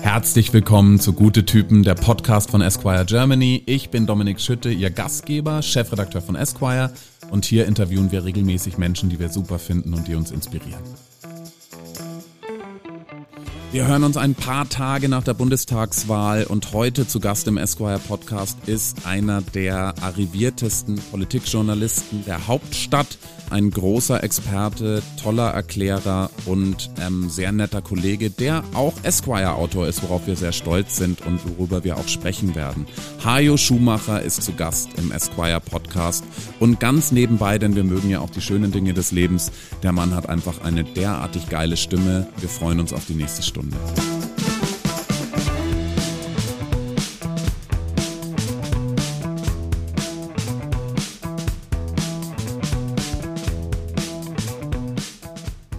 Herzlich willkommen zu Gute Typen, der Podcast von Esquire Germany. Ich bin Dominik Schütte, Ihr Gastgeber, Chefredakteur von Esquire und hier interviewen wir regelmäßig Menschen, die wir super finden und die uns inspirieren. Wir hören uns ein paar Tage nach der Bundestagswahl und heute zu Gast im Esquire Podcast ist einer der arriviertesten Politikjournalisten der Hauptstadt, ein großer Experte, toller Erklärer und ähm, sehr netter Kollege, der auch Esquire-Autor ist, worauf wir sehr stolz sind und worüber wir auch sprechen werden. Hajo Schumacher ist zu Gast im Esquire Podcast und ganz nebenbei, denn wir mögen ja auch die schönen Dinge des Lebens, der Mann hat einfach eine derartig geile Stimme. Wir freuen uns auf die nächste Stunde.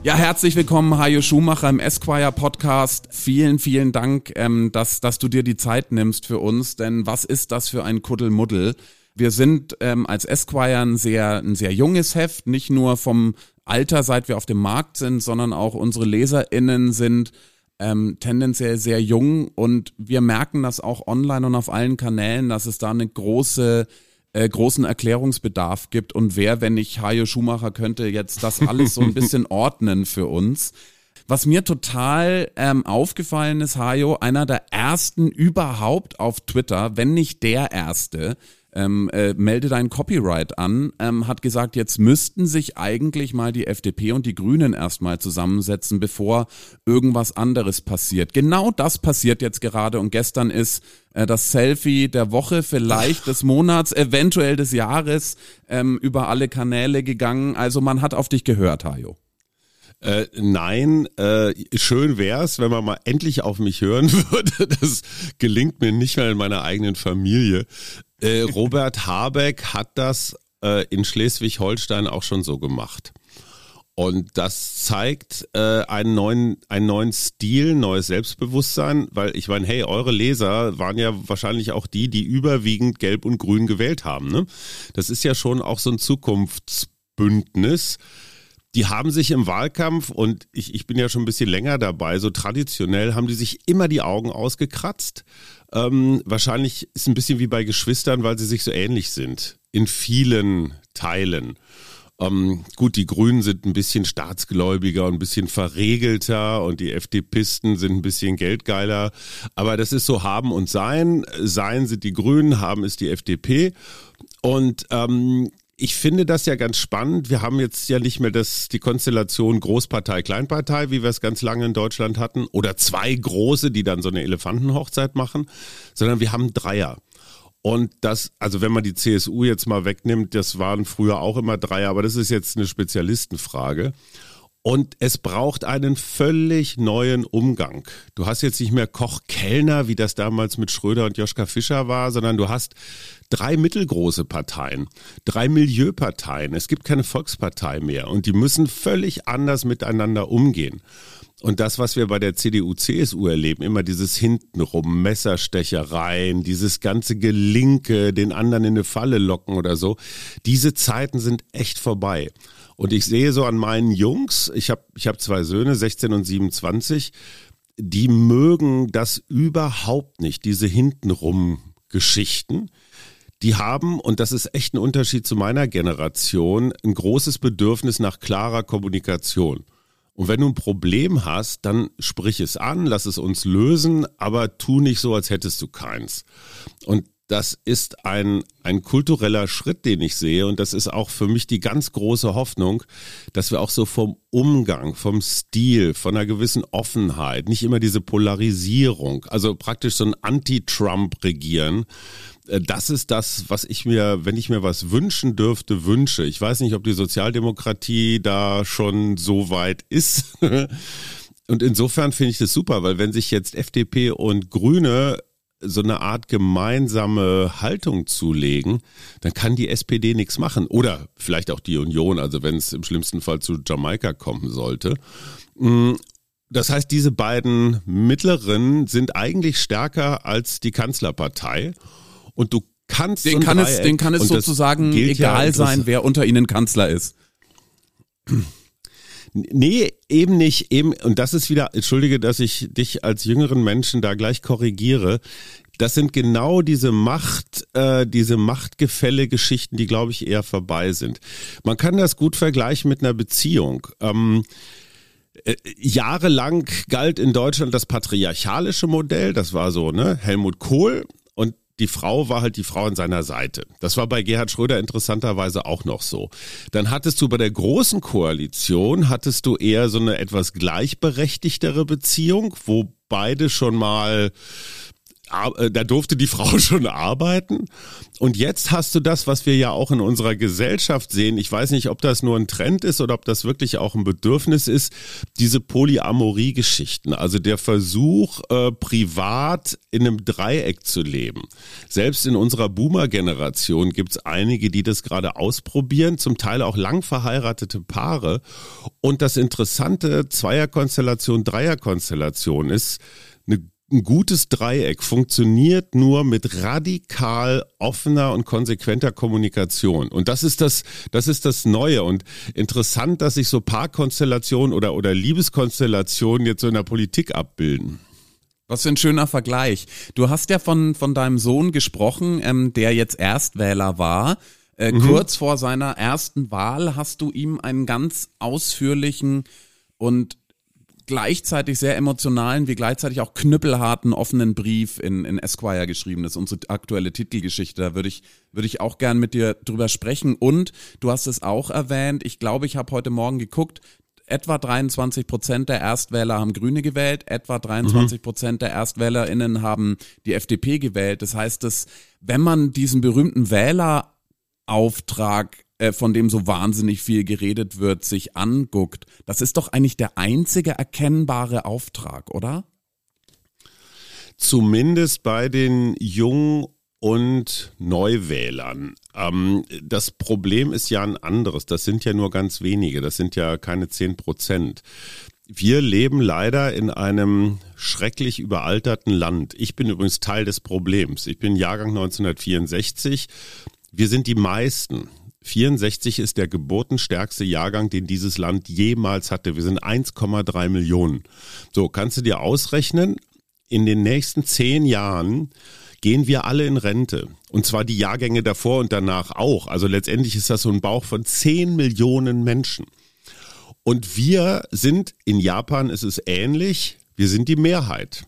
Ja, herzlich willkommen, Hajo Schumacher im Esquire Podcast. Vielen, vielen Dank, ähm, dass, dass du dir die Zeit nimmst für uns, denn was ist das für ein Kuddelmuddel? Wir sind ähm, als Esquire ein sehr, ein sehr junges Heft, nicht nur vom Alter, seit wir auf dem Markt sind, sondern auch unsere LeserInnen sind ähm, tendenziell sehr jung und wir merken das auch online und auf allen Kanälen, dass es da eine große äh, großen Erklärungsbedarf gibt und wer, wenn nicht Hajo Schumacher, könnte jetzt das alles so ein bisschen ordnen für uns. Was mir total ähm, aufgefallen ist, Hajo, einer der ersten überhaupt auf Twitter, wenn nicht der erste, ähm, äh, melde dein Copyright an, ähm, hat gesagt, jetzt müssten sich eigentlich mal die FDP und die Grünen erstmal zusammensetzen, bevor irgendwas anderes passiert. Genau das passiert jetzt gerade und gestern ist äh, das Selfie der Woche, vielleicht des Monats, eventuell des Jahres ähm, über alle Kanäle gegangen. Also man hat auf dich gehört, Hajo. Äh, nein, äh, schön wär's, wenn man mal endlich auf mich hören würde. Das gelingt mir nicht mal in meiner eigenen Familie. Äh, Robert Habeck hat das äh, in Schleswig-Holstein auch schon so gemacht. Und das zeigt äh, einen neuen einen neuen Stil, neues Selbstbewusstsein, weil ich meine, hey, eure Leser waren ja wahrscheinlich auch die, die überwiegend Gelb und Grün gewählt haben. Ne? Das ist ja schon auch so ein Zukunftsbündnis. Die haben sich im Wahlkampf und ich, ich bin ja schon ein bisschen länger dabei, so traditionell haben die sich immer die Augen ausgekratzt ähm, wahrscheinlich ist ein bisschen wie bei Geschwistern, weil sie sich so ähnlich sind. In vielen Teilen. Ähm, gut, die Grünen sind ein bisschen staatsgläubiger und ein bisschen verregelter und die FDPisten sind ein bisschen geldgeiler. Aber das ist so haben und sein. Sein sind die Grünen, haben ist die FDP. Und ähm, ich finde das ja ganz spannend. Wir haben jetzt ja nicht mehr das, die Konstellation Großpartei, Kleinpartei, wie wir es ganz lange in Deutschland hatten, oder zwei große, die dann so eine Elefantenhochzeit machen, sondern wir haben Dreier. Und das, also wenn man die CSU jetzt mal wegnimmt, das waren früher auch immer Dreier, aber das ist jetzt eine Spezialistenfrage. Und es braucht einen völlig neuen Umgang. Du hast jetzt nicht mehr Koch-Kellner, wie das damals mit Schröder und Joschka Fischer war, sondern du hast drei mittelgroße Parteien, drei Milieuparteien. Es gibt keine Volkspartei mehr und die müssen völlig anders miteinander umgehen. Und das, was wir bei der CDU, CSU erleben, immer dieses Hintenrum, Messerstechereien, dieses ganze Gelinke, den anderen in eine Falle locken oder so, diese Zeiten sind echt vorbei. Und ich sehe so an meinen Jungs, ich habe ich hab zwei Söhne, 16 und 27, die mögen das überhaupt nicht, diese hintenrum Geschichten. Die haben, und das ist echt ein Unterschied zu meiner Generation, ein großes Bedürfnis nach klarer Kommunikation. Und wenn du ein Problem hast, dann sprich es an, lass es uns lösen, aber tu nicht so, als hättest du keins. Und das ist ein, ein kultureller Schritt, den ich sehe. Und das ist auch für mich die ganz große Hoffnung, dass wir auch so vom Umgang, vom Stil, von einer gewissen Offenheit, nicht immer diese Polarisierung, also praktisch so ein Anti-Trump regieren, äh, das ist das, was ich mir, wenn ich mir was wünschen dürfte, wünsche. Ich weiß nicht, ob die Sozialdemokratie da schon so weit ist. Und insofern finde ich das super, weil wenn sich jetzt FDP und Grüne so eine Art gemeinsame Haltung zulegen, dann kann die SPD nichts machen. Oder vielleicht auch die Union, also wenn es im schlimmsten Fall zu Jamaika kommen sollte. Mm, das heißt, diese beiden mittleren sind eigentlich stärker als die Kanzlerpartei. Und du kannst. Den kann es, den kann es sozusagen egal ja sein, wer unter ihnen Kanzler ist. Nee, eben nicht. Eben, und das ist wieder, entschuldige, dass ich dich als jüngeren Menschen da gleich korrigiere. Das sind genau diese Macht, äh, diese Machtgefälle-Geschichten, die, glaube ich, eher vorbei sind. Man kann das gut vergleichen mit einer Beziehung. Ähm, äh, jahrelang galt in Deutschland das patriarchalische Modell, das war so, ne, Helmut Kohl die Frau war halt die Frau an seiner Seite. Das war bei Gerhard Schröder interessanterweise auch noch so. Dann hattest du bei der großen Koalition, hattest du eher so eine etwas gleichberechtigtere Beziehung, wo beide schon mal da durfte die Frau schon arbeiten. Und jetzt hast du das, was wir ja auch in unserer Gesellschaft sehen. Ich weiß nicht, ob das nur ein Trend ist oder ob das wirklich auch ein Bedürfnis ist. Diese Polyamorie-Geschichten, also der Versuch, äh, privat in einem Dreieck zu leben. Selbst in unserer Boomer-Generation gibt es einige, die das gerade ausprobieren, zum Teil auch lang verheiratete Paare. Und das interessante Zweierkonstellation, Dreierkonstellation ist, eine ein gutes Dreieck funktioniert nur mit radikal offener und konsequenter Kommunikation. Und das ist das, das ist das Neue. Und interessant, dass sich so Paarkonstellationen oder, oder Liebeskonstellationen jetzt so in der Politik abbilden. Was für ein schöner Vergleich. Du hast ja von, von deinem Sohn gesprochen, ähm, der jetzt Erstwähler war. Äh, mhm. Kurz vor seiner ersten Wahl hast du ihm einen ganz ausführlichen und gleichzeitig sehr emotionalen wie gleichzeitig auch knüppelharten offenen Brief in, in Esquire geschrieben. Das ist unsere aktuelle Titelgeschichte. Da würde ich, würde ich auch gern mit dir drüber sprechen. Und du hast es auch erwähnt. Ich glaube, ich habe heute Morgen geguckt. Etwa 23 Prozent der Erstwähler haben Grüne gewählt, etwa 23 Prozent der ErstwählerInnen haben die FDP gewählt. Das heißt, dass wenn man diesen berühmten Wählerauftrag äh, von dem so wahnsinnig viel geredet wird, sich anguckt, das ist doch eigentlich der einzige erkennbare Auftrag, oder? Zumindest bei den jungen und Neuwählern. Ähm, das Problem ist ja ein anderes. Das sind ja nur ganz wenige. Das sind ja keine zehn Prozent. Wir leben leider in einem schrecklich überalterten Land. Ich bin übrigens Teil des Problems. Ich bin Jahrgang 1964. Wir sind die meisten. 64 ist der geburtenstärkste Jahrgang, den dieses Land jemals hatte. Wir sind 1,3 Millionen. So, kannst du dir ausrechnen, in den nächsten zehn Jahren gehen wir alle in Rente. Und zwar die Jahrgänge davor und danach auch. Also letztendlich ist das so ein Bauch von 10 Millionen Menschen. Und wir sind, in Japan ist es ähnlich, wir sind die Mehrheit.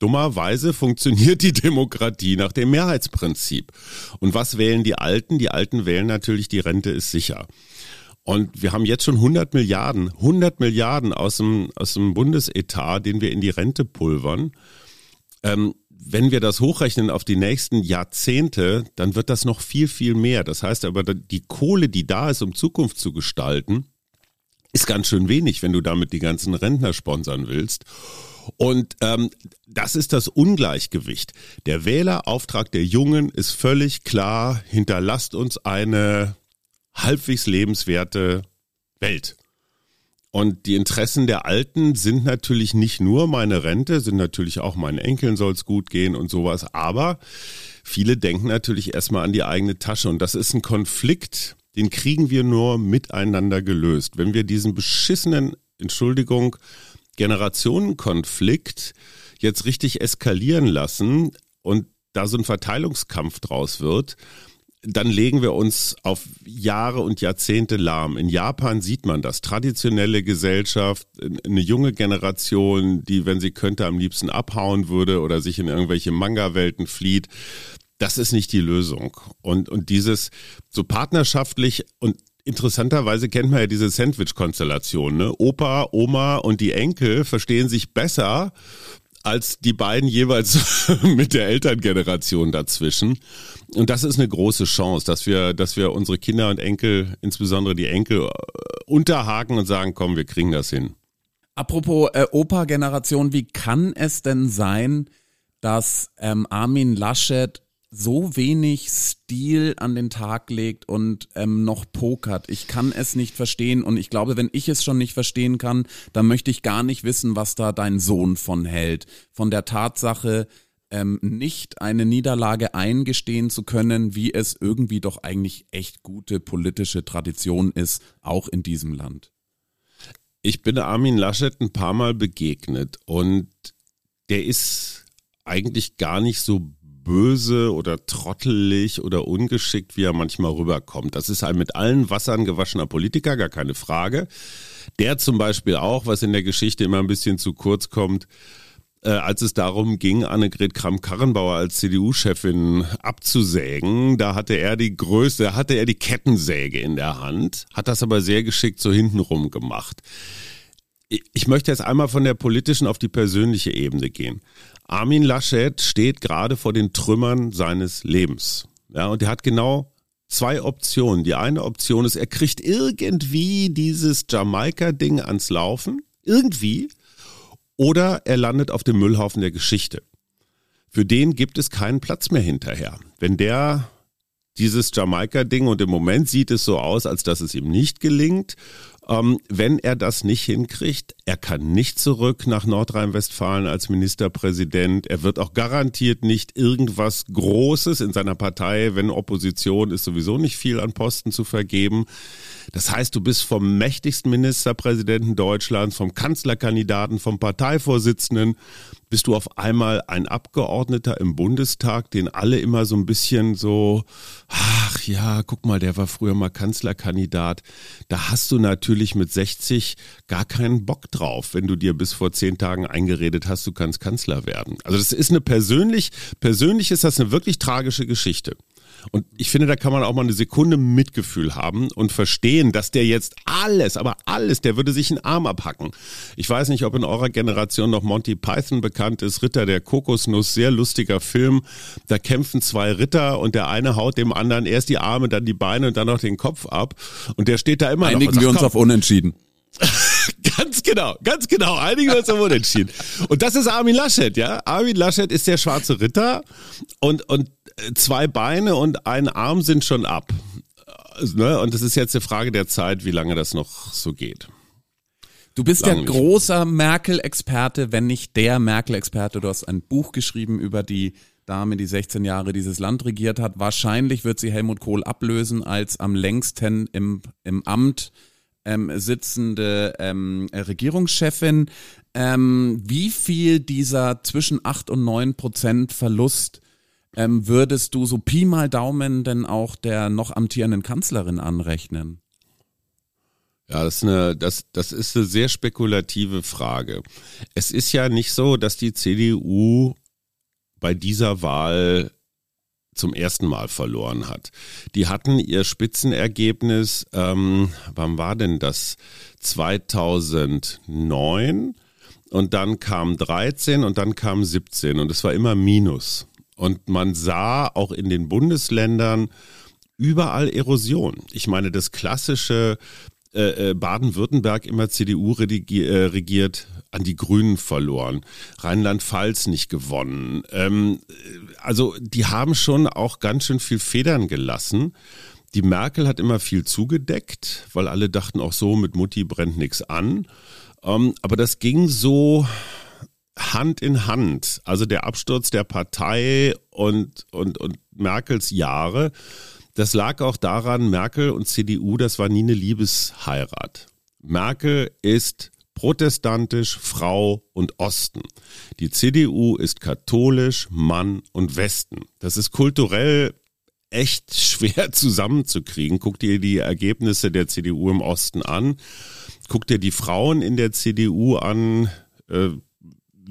Dummerweise funktioniert die Demokratie nach dem Mehrheitsprinzip. Und was wählen die Alten? Die Alten wählen natürlich, die Rente ist sicher. Und wir haben jetzt schon 100 Milliarden, 100 Milliarden aus dem, aus dem Bundesetat, den wir in die Rente pulvern. Ähm, wenn wir das hochrechnen auf die nächsten Jahrzehnte, dann wird das noch viel, viel mehr. Das heißt aber, die Kohle, die da ist, um Zukunft zu gestalten, ist ganz schön wenig, wenn du damit die ganzen Rentner sponsern willst. Und ähm, das ist das Ungleichgewicht. Der Wählerauftrag der Jungen ist völlig klar, hinterlasst uns eine halbwegs lebenswerte Welt. Und die Interessen der Alten sind natürlich nicht nur meine Rente, sind natürlich auch meinen Enkeln soll es gut gehen und sowas, aber viele denken natürlich erstmal an die eigene Tasche und das ist ein Konflikt, den kriegen wir nur miteinander gelöst. Wenn wir diesen beschissenen, Entschuldigung, Generationenkonflikt jetzt richtig eskalieren lassen und da so ein Verteilungskampf draus wird, dann legen wir uns auf Jahre und Jahrzehnte lahm. In Japan sieht man das. Traditionelle Gesellschaft, eine junge Generation, die, wenn sie könnte, am liebsten abhauen würde oder sich in irgendwelche Manga-Welten flieht. Das ist nicht die Lösung. Und, und dieses so partnerschaftlich und interessanterweise kennt man ja diese Sandwich-Konstellation. Ne? Opa, Oma und die Enkel verstehen sich besser als die beiden jeweils mit der Elterngeneration dazwischen. Und das ist eine große Chance, dass wir, dass wir unsere Kinder und Enkel, insbesondere die Enkel, äh, unterhaken und sagen, komm, wir kriegen das hin. Apropos äh, Opa-Generation, wie kann es denn sein, dass ähm, Armin Laschet so wenig Stil an den Tag legt und ähm, noch pokert. Ich kann es nicht verstehen und ich glaube, wenn ich es schon nicht verstehen kann, dann möchte ich gar nicht wissen, was da dein Sohn von hält. Von der Tatsache, ähm, nicht eine Niederlage eingestehen zu können, wie es irgendwie doch eigentlich echt gute politische Tradition ist, auch in diesem Land. Ich bin Armin Laschet ein paar Mal begegnet und der ist eigentlich gar nicht so böse oder trottelig oder ungeschickt, wie er manchmal rüberkommt. Das ist ein mit allen Wassern gewaschener Politiker, gar keine Frage. Der zum Beispiel auch, was in der Geschichte immer ein bisschen zu kurz kommt, äh, als es darum ging, Annegret Kramp-Karrenbauer als CDU-Chefin abzusägen, da hatte er die größte, hatte er die Kettensäge in der Hand, hat das aber sehr geschickt so hintenrum gemacht. Ich möchte jetzt einmal von der politischen auf die persönliche Ebene gehen. Armin Laschet steht gerade vor den Trümmern seines Lebens. Ja, und er hat genau zwei Optionen. Die eine Option ist, er kriegt irgendwie dieses Jamaika-Ding ans Laufen. Irgendwie oder er landet auf dem Müllhaufen der Geschichte. Für den gibt es keinen Platz mehr hinterher. Wenn der dieses Jamaika-Ding und im Moment sieht es so aus, als dass es ihm nicht gelingt ähm, wenn er das nicht hinkriegt, er kann nicht zurück nach Nordrhein-Westfalen als Ministerpräsident. Er wird auch garantiert nicht irgendwas Großes in seiner Partei, wenn Opposition ist sowieso nicht viel an Posten zu vergeben. Das heißt, du bist vom mächtigsten Ministerpräsidenten Deutschlands, vom Kanzlerkandidaten, vom Parteivorsitzenden, bist du auf einmal ein Abgeordneter im Bundestag, den alle immer so ein bisschen so, ach ja, guck mal, der war früher mal Kanzlerkandidat. Da hast du natürlich mit 60 gar keinen Bock drauf, wenn du dir bis vor zehn Tagen eingeredet hast, du kannst Kanzler werden. Also das ist eine persönlich, persönlich ist das eine wirklich tragische Geschichte. Und ich finde, da kann man auch mal eine Sekunde Mitgefühl haben und verstehen, dass der jetzt alles, aber alles, der würde sich einen Arm abhacken. Ich weiß nicht, ob in eurer Generation noch Monty Python bekannt ist, Ritter der Kokosnuss, sehr lustiger Film. Da kämpfen zwei Ritter und der eine haut dem anderen erst die Arme, dann die Beine und dann noch den Kopf ab. Und der steht da immer Einigen noch. Einigen wir uns auf Unentschieden. ganz genau, ganz genau. Einigen wir uns auf Unentschieden. Und das ist Armin Laschet, ja. Armin Laschet ist der schwarze Ritter und, und zwei Beine und ein Arm sind schon ab. Ne? Und es ist jetzt eine Frage der Zeit, wie lange das noch so geht. Du bist ja großer Merkel-Experte, wenn nicht der Merkel-Experte. Du hast ein Buch geschrieben über die Dame, die 16 Jahre dieses Land regiert hat. Wahrscheinlich wird sie Helmut Kohl ablösen als am längsten im, im Amt ähm, sitzende ähm, Regierungschefin. Ähm, wie viel dieser zwischen 8 und 9 Prozent Verlust ähm, würdest du so Pi mal Daumen denn auch der noch amtierenden Kanzlerin anrechnen? Ja, das ist, eine, das, das ist eine sehr spekulative Frage. Es ist ja nicht so, dass die CDU bei dieser Wahl zum ersten Mal verloren hat. Die hatten ihr Spitzenergebnis, ähm, wann war denn das? 2009 und dann kam 13 und dann kam 17 und es war immer Minus. Und man sah auch in den Bundesländern überall Erosion. Ich meine, das klassische äh, äh Baden-Württemberg immer CDU äh, regiert, an die Grünen verloren, Rheinland-Pfalz nicht gewonnen. Ähm, also die haben schon auch ganz schön viel Federn gelassen. Die Merkel hat immer viel zugedeckt, weil alle dachten auch so, mit Mutti brennt nichts an. Ähm, aber das ging so Hand in Hand. Also der Absturz der Partei und, und, und Merkels Jahre, das lag auch daran, Merkel und CDU, das war nie eine Liebesheirat. Merkel ist protestantisch, Frau und Osten. Die CDU ist katholisch, Mann und Westen. Das ist kulturell echt schwer zusammenzukriegen. Guck dir die Ergebnisse der CDU im Osten an. Guck dir die Frauen in der CDU an. Äh,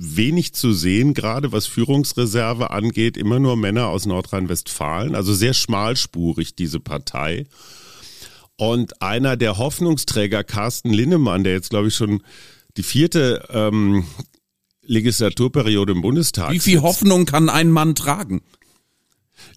wenig zu sehen, gerade was Führungsreserve angeht, immer nur Männer aus Nordrhein-Westfalen, also sehr schmalspurig diese Partei. Und einer der Hoffnungsträger, Carsten Linnemann, der jetzt, glaube ich, schon die vierte ähm, Legislaturperiode im Bundestag. Wie viel sitzt. Hoffnung kann ein Mann tragen?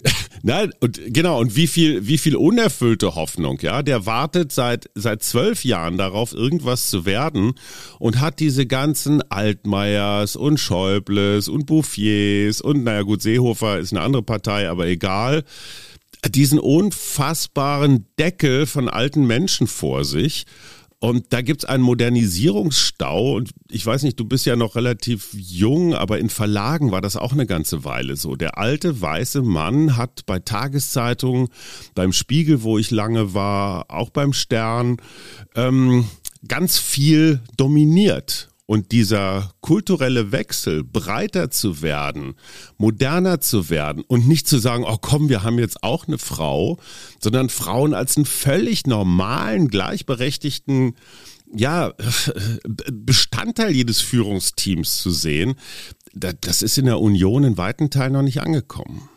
Nein, und genau, und wie viel, wie viel unerfüllte Hoffnung, ja, der wartet seit, seit zwölf Jahren darauf, irgendwas zu werden und hat diese ganzen Altmaiers und Schäubles und Bouffiers und, naja gut, Seehofer ist eine andere Partei, aber egal, diesen unfassbaren Deckel von alten Menschen vor sich und da gibt's einen Modernisierungsstau. Und ich weiß nicht, du bist ja noch relativ jung, aber in Verlagen war das auch eine ganze Weile so. Der alte weiße Mann hat bei Tageszeitungen, beim Spiegel, wo ich lange war, auch beim Stern, ähm, ganz viel dominiert. Und dieser kulturelle Wechsel, breiter zu werden, moderner zu werden und nicht zu sagen, oh komm, wir haben jetzt auch eine Frau, sondern Frauen als einen völlig normalen, gleichberechtigten ja, Bestandteil jedes Führungsteams zu sehen, das ist in der Union in weiten Teilen noch nicht angekommen.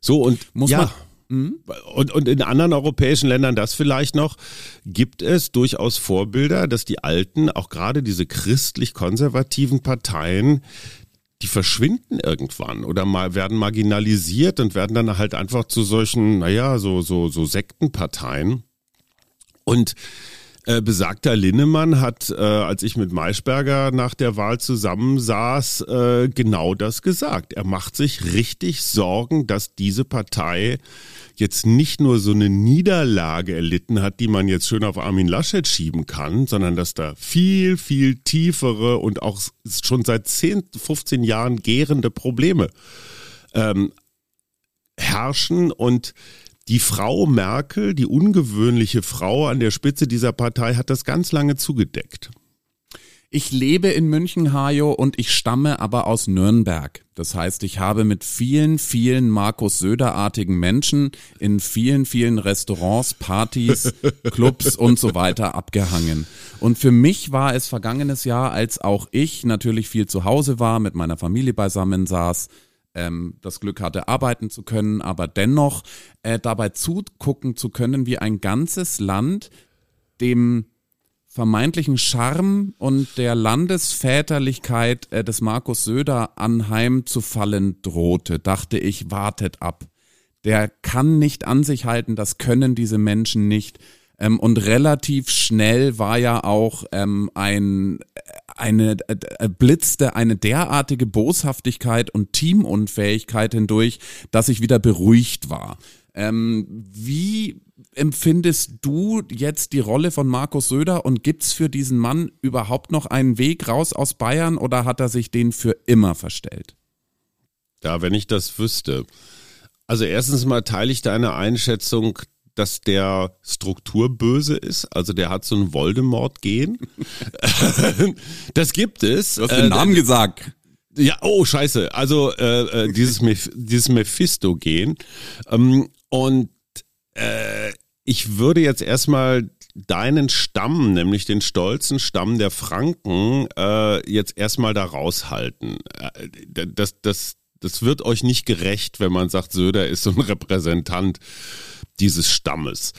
So und Muss ja. man. Und, und in anderen europäischen Ländern, das vielleicht noch, gibt es durchaus Vorbilder, dass die alten, auch gerade diese christlich-konservativen Parteien, die verschwinden irgendwann oder mal werden marginalisiert und werden dann halt einfach zu solchen, naja, so, so, so Sektenparteien. Und äh, besagter Linnemann hat, äh, als ich mit Maischberger nach der Wahl zusammensaß, äh, genau das gesagt. Er macht sich richtig Sorgen, dass diese Partei jetzt nicht nur so eine Niederlage erlitten hat, die man jetzt schön auf Armin Laschet schieben kann, sondern dass da viel, viel tiefere und auch schon seit 10, 15 Jahren gärende Probleme ähm, herrschen und die Frau Merkel, die ungewöhnliche Frau an der Spitze dieser Partei, hat das ganz lange zugedeckt. Ich lebe in München, Hajo, und ich stamme aber aus Nürnberg. Das heißt, ich habe mit vielen, vielen Markus Söder-artigen Menschen in vielen, vielen Restaurants, Partys, Clubs und so weiter abgehangen. Und für mich war es vergangenes Jahr, als auch ich natürlich viel zu Hause war, mit meiner Familie beisammen saß, das Glück hatte, arbeiten zu können, aber dennoch äh, dabei zugucken zu können, wie ein ganzes Land dem vermeintlichen Charme und der Landesväterlichkeit äh, des Markus Söder anheim zu fallen drohte, dachte ich, wartet ab. Der kann nicht an sich halten, das können diese Menschen nicht. Ähm, und relativ schnell war ja auch ähm, ein eine äh, blitzte eine derartige Boshaftigkeit und Teamunfähigkeit hindurch, dass ich wieder beruhigt war. Ähm, wie empfindest du jetzt die Rolle von Markus Söder und gibt's für diesen Mann überhaupt noch einen Weg raus aus Bayern oder hat er sich den für immer verstellt? Ja, wenn ich das wüsste. Also erstens mal teile ich deine Einschätzung, dass der strukturböse ist. Also der hat so ein Voldemort-Gen. das gibt es. Du hast den äh, Namen gesagt. Ja, oh scheiße. Also äh, äh dieses, Meph dieses Mephisto-Gen. Ähm, und äh, ich würde jetzt erstmal deinen Stamm, nämlich den stolzen Stamm der Franken, äh, jetzt erstmal da raushalten. Äh, das, das, das wird euch nicht gerecht, wenn man sagt, Söder ist so ein Repräsentant dieses Stammes.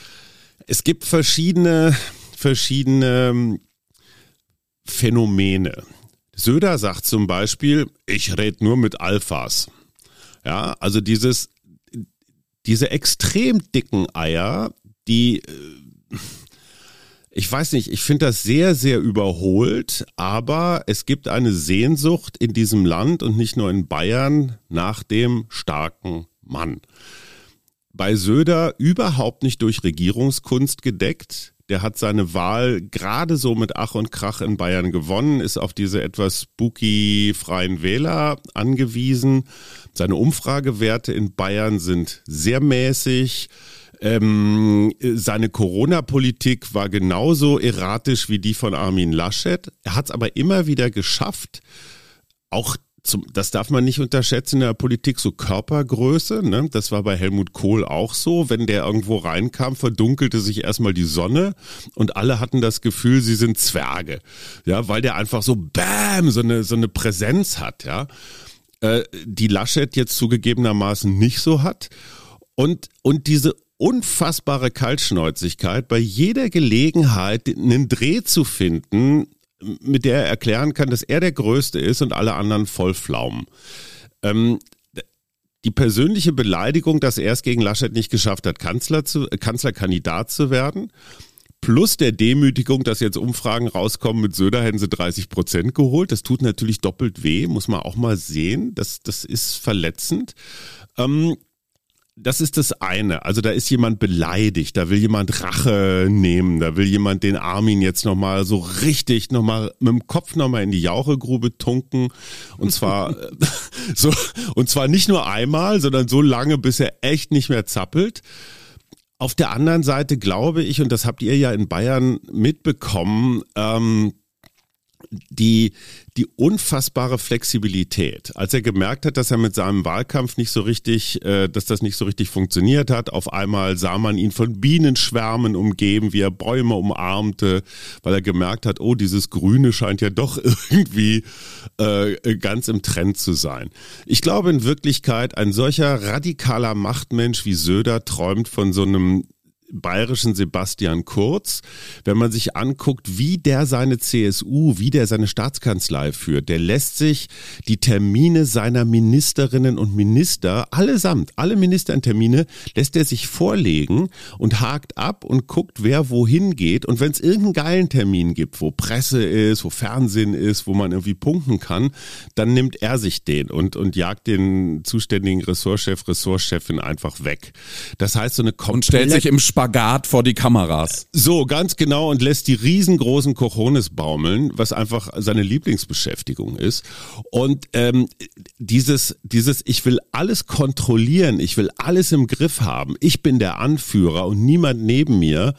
Es gibt verschiedene, verschiedene ähm, Phänomene. Söder sagt zum Beispiel, ich rede nur mit Alphas. Ja, also dieses, diese extrem dicken Eier, die, äh, ich weiß nicht, ich finde das sehr, sehr überholt, aber es gibt eine Sehnsucht in diesem Land und nicht nur in Bayern nach dem starken Mann bei Söder überhaupt nicht durch Regierungskunst gedeckt. Der hat seine Wahl gerade so mit Ach und Krach in Bayern gewonnen, ist auf diese etwas spooky freien Wähler angewiesen. Seine Umfragewerte in Bayern sind sehr mäßig. Ähm, seine Corona-Politik war genauso erratisch wie die von Armin Laschet. Er hat es aber immer wieder geschafft, auch zum, das darf man nicht unterschätzen in der Politik, so Körpergröße. Ne? Das war bei Helmut Kohl auch so. Wenn der irgendwo reinkam, verdunkelte sich erstmal die Sonne und alle hatten das Gefühl, sie sind Zwerge. Ja, weil der einfach so Bam, so eine, so eine Präsenz hat, ja. Äh, die Laschet jetzt zugegebenermaßen nicht so hat. Und, und diese unfassbare Kaltschnäuzigkeit, bei jeder Gelegenheit einen Dreh zu finden, mit der er erklären kann, dass er der Größte ist und alle anderen voll flaumen. Ähm, die persönliche Beleidigung, dass er es gegen Laschet nicht geschafft hat, Kanzler zu, Kanzlerkandidat zu werden, plus der Demütigung, dass jetzt Umfragen rauskommen, mit Söder hätten sie 30 Prozent geholt. Das tut natürlich doppelt weh, muss man auch mal sehen. Das, das ist verletzend. Ähm, das ist das eine. Also da ist jemand beleidigt, da will jemand Rache nehmen, da will jemand den Armin jetzt nochmal so richtig nochmal mit dem Kopf nochmal in die Jauchegrube tunken. Und zwar so, und zwar nicht nur einmal, sondern so lange, bis er echt nicht mehr zappelt. Auf der anderen Seite glaube ich, und das habt ihr ja in Bayern mitbekommen, ähm, die, die unfassbare Flexibilität, als er gemerkt hat, dass er mit seinem Wahlkampf nicht so richtig, äh, dass das nicht so richtig funktioniert hat. Auf einmal sah man ihn von Bienenschwärmen umgeben, wie er Bäume umarmte, weil er gemerkt hat, oh, dieses Grüne scheint ja doch irgendwie äh, ganz im Trend zu sein. Ich glaube in Wirklichkeit, ein solcher radikaler Machtmensch wie Söder träumt von so einem bayerischen Sebastian Kurz, wenn man sich anguckt, wie der seine CSU, wie der seine Staatskanzlei führt, der lässt sich die Termine seiner Ministerinnen und Minister, allesamt, alle Ministertermine, lässt er sich vorlegen und hakt ab und guckt, wer wohin geht. Und wenn es irgendeinen geilen Termin gibt, wo Presse ist, wo Fernsehen ist, wo man irgendwie punkten kann, dann nimmt er sich den und, und jagt den zuständigen Ressortchef, Ressortchefin einfach weg. Das heißt, so eine komplette... Und stellt sich im Sp Spagat vor die Kameras. So, ganz genau und lässt die riesengroßen Cojones baumeln, was einfach seine Lieblingsbeschäftigung ist. Und ähm, dieses, dieses, ich will alles kontrollieren, ich will alles im Griff haben, ich bin der Anführer und niemand neben mir,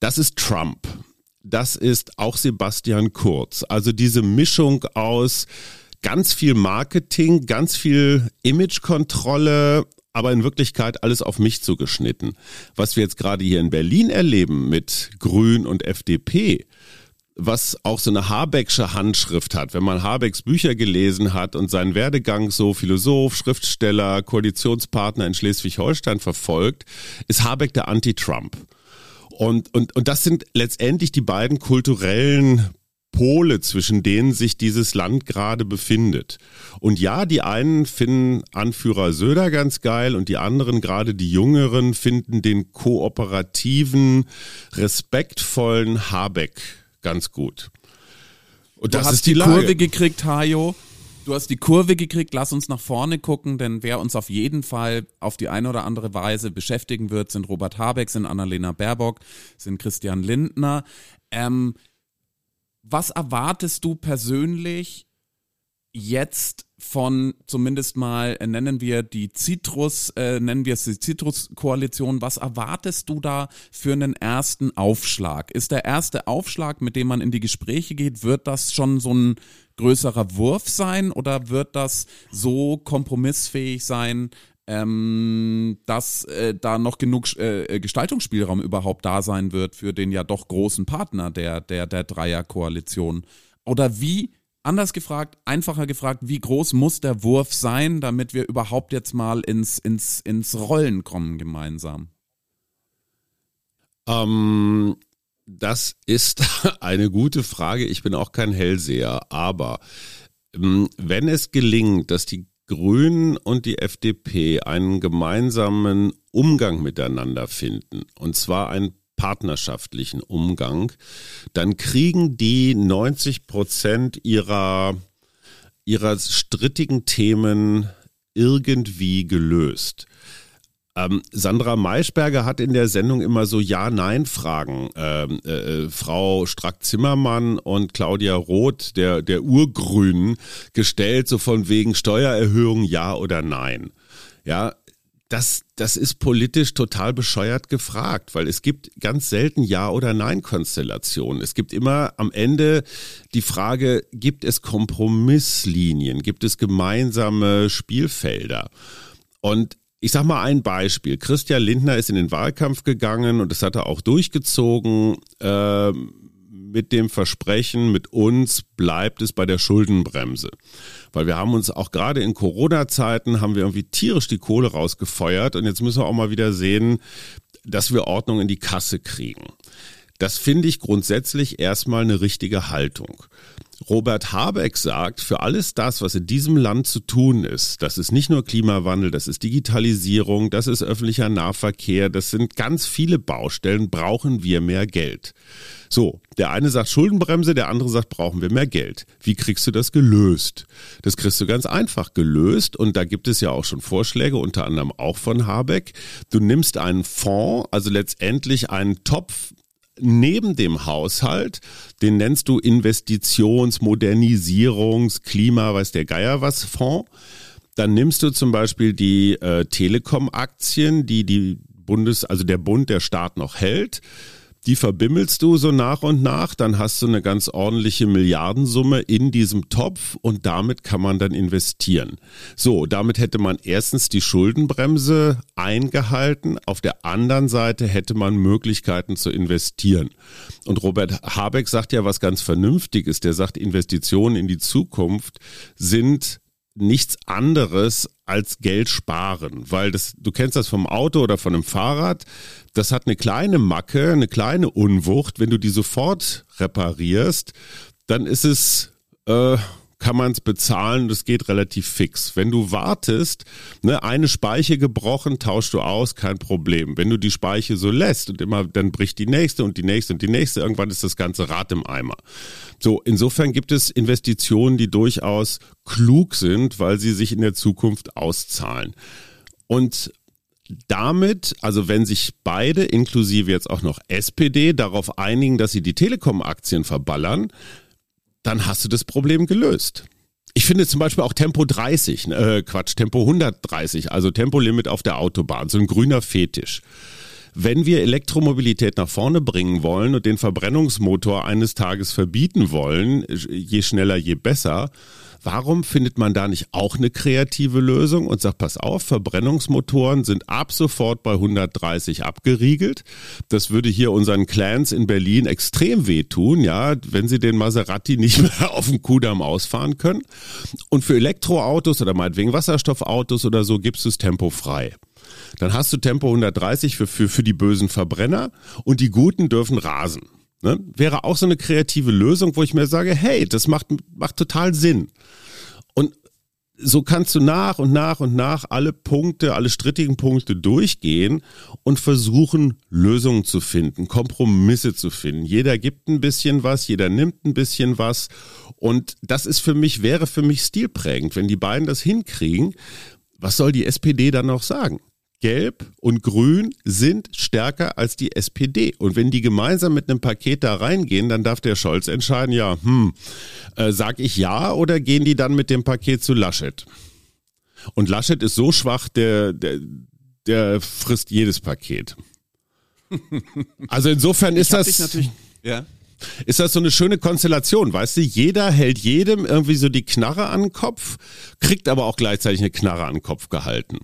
das ist Trump. Das ist auch Sebastian Kurz. Also diese Mischung aus ganz viel Marketing, ganz viel Imagekontrolle aber in Wirklichkeit alles auf mich zugeschnitten. Was wir jetzt gerade hier in Berlin erleben mit Grün und FDP, was auch so eine Habecksche Handschrift hat. Wenn man Habecks Bücher gelesen hat und seinen Werdegang so Philosoph, Schriftsteller, Koalitionspartner in Schleswig-Holstein verfolgt, ist Habeck der Anti-Trump. Und, und, und das sind letztendlich die beiden kulturellen Pole, zwischen denen sich dieses Land gerade befindet. Und ja, die einen finden Anführer Söder ganz geil und die anderen, gerade die Jüngeren, finden den kooperativen, respektvollen Habeck ganz gut. Und du das ist die, die Kurve gekriegt, Hajo. Du hast die Kurve gekriegt, lass uns nach vorne gucken, denn wer uns auf jeden Fall auf die eine oder andere Weise beschäftigen wird, sind Robert Habeck, sind Annalena Baerbock, sind Christian Lindner. Ähm, was erwartest du persönlich jetzt von zumindest mal äh, nennen wir die Citrus, äh, nennen wir es die Citrus-Koalition. Was erwartest du da für einen ersten Aufschlag? Ist der erste Aufschlag, mit dem man in die Gespräche geht, wird das schon so ein größerer Wurf sein oder wird das so kompromissfähig sein, ähm, dass äh, da noch genug äh, Gestaltungsspielraum überhaupt da sein wird für den ja doch großen Partner der, der, der Dreierkoalition. Oder wie, anders gefragt, einfacher gefragt, wie groß muss der Wurf sein, damit wir überhaupt jetzt mal ins, ins, ins Rollen kommen gemeinsam? Ähm, das ist eine gute Frage. Ich bin auch kein Hellseher, aber ähm, wenn es gelingt, dass die Grünen und die FDP einen gemeinsamen Umgang miteinander finden, und zwar einen partnerschaftlichen Umgang, dann kriegen die 90 Prozent ihrer, ihrer strittigen Themen irgendwie gelöst. Ähm, Sandra Maischberger hat in der Sendung immer so Ja-Nein-Fragen. Ähm, äh, Frau Strack-Zimmermann und Claudia Roth, der, der Urgrünen, gestellt, so von wegen Steuererhöhung Ja oder Nein. Ja, das, das ist politisch total bescheuert gefragt, weil es gibt ganz selten Ja- oder Nein-Konstellationen. Es gibt immer am Ende die Frage, gibt es Kompromisslinien, gibt es gemeinsame Spielfelder? Und ich sag mal ein Beispiel. Christian Lindner ist in den Wahlkampf gegangen und das hat er auch durchgezogen äh, mit dem Versprechen, mit uns bleibt es bei der Schuldenbremse. Weil wir haben uns auch gerade in Corona-Zeiten haben wir irgendwie tierisch die Kohle rausgefeuert und jetzt müssen wir auch mal wieder sehen, dass wir Ordnung in die Kasse kriegen. Das finde ich grundsätzlich erstmal eine richtige Haltung. Robert Habeck sagt, für alles das, was in diesem Land zu tun ist, das ist nicht nur Klimawandel, das ist Digitalisierung, das ist öffentlicher Nahverkehr, das sind ganz viele Baustellen, brauchen wir mehr Geld. So, der eine sagt Schuldenbremse, der andere sagt, brauchen wir mehr Geld. Wie kriegst du das gelöst? Das kriegst du ganz einfach gelöst und da gibt es ja auch schon Vorschläge, unter anderem auch von Habeck. Du nimmst einen Fonds, also letztendlich einen Topf neben dem Haushalt, den nennst du Investitions-, Modernisierungs-, Klima, weiß der Geier was, Fonds. Dann nimmst du zum Beispiel die äh, Telekom-Aktien, die die Bundes, also der Bund, der Staat noch hält die verbimmelst du so nach und nach, dann hast du eine ganz ordentliche Milliardensumme in diesem Topf und damit kann man dann investieren. So, damit hätte man erstens die Schuldenbremse eingehalten, auf der anderen Seite hätte man Möglichkeiten zu investieren. Und Robert Habeck sagt ja was ganz Vernünftiges, der sagt, Investitionen in die Zukunft sind nichts anderes als Geld sparen, weil das, du kennst das vom Auto oder von einem Fahrrad, das hat eine kleine Macke, eine kleine Unwucht. Wenn du die sofort reparierst, dann ist es äh, kann man es bezahlen, das geht relativ fix. Wenn du wartest, ne, eine Speiche gebrochen, tauschst du aus, kein Problem. Wenn du die Speiche so lässt und immer, dann bricht die nächste und die nächste und die nächste, irgendwann ist das ganze Rad im Eimer. So, insofern gibt es Investitionen, die durchaus klug sind, weil sie sich in der Zukunft auszahlen. Und damit, also wenn sich beide, inklusive jetzt auch noch SPD, darauf einigen, dass sie die Telekom-Aktien verballern, dann hast du das Problem gelöst. Ich finde zum Beispiel auch Tempo 30, äh, Quatsch, Tempo 130, also Tempolimit auf der Autobahn, so ein grüner Fetisch. Wenn wir Elektromobilität nach vorne bringen wollen und den Verbrennungsmotor eines Tages verbieten wollen, je schneller, je besser, Warum findet man da nicht auch eine kreative Lösung und sagt, pass auf, Verbrennungsmotoren sind ab sofort bei 130 abgeriegelt. Das würde hier unseren Clans in Berlin extrem wehtun, ja, wenn sie den Maserati nicht mehr auf dem Kudamm ausfahren können. Und für Elektroautos oder meinetwegen Wasserstoffautos oder so gibst du es tempofrei. Dann hast du Tempo 130 für, für, für die bösen Verbrenner und die Guten dürfen rasen. Ne? Wäre auch so eine kreative Lösung, wo ich mir sage, hey, das macht, macht total Sinn. Und so kannst du nach und nach und nach alle Punkte, alle strittigen Punkte durchgehen und versuchen, Lösungen zu finden, Kompromisse zu finden. Jeder gibt ein bisschen was, jeder nimmt ein bisschen was. Und das ist für mich, wäre für mich stilprägend. Wenn die beiden das hinkriegen, was soll die SPD dann noch sagen? Gelb und Grün sind stärker als die SPD. Und wenn die gemeinsam mit einem Paket da reingehen, dann darf der Scholz entscheiden, ja, hm, äh, sag ich ja oder gehen die dann mit dem Paket zu Laschet? Und Laschet ist so schwach, der, der, der frisst jedes Paket. Also insofern ist das. Ja ist das so eine schöne Konstellation, weißt du? Jeder hält jedem irgendwie so die Knarre an den Kopf, kriegt aber auch gleichzeitig eine Knarre an den Kopf gehalten.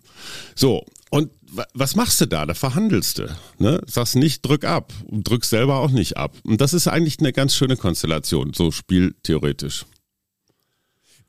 So, und was machst du da? Da verhandelst du. Ne? Sagst nicht, drück ab. Und drückst selber auch nicht ab. Und das ist eigentlich eine ganz schöne Konstellation, so spieltheoretisch.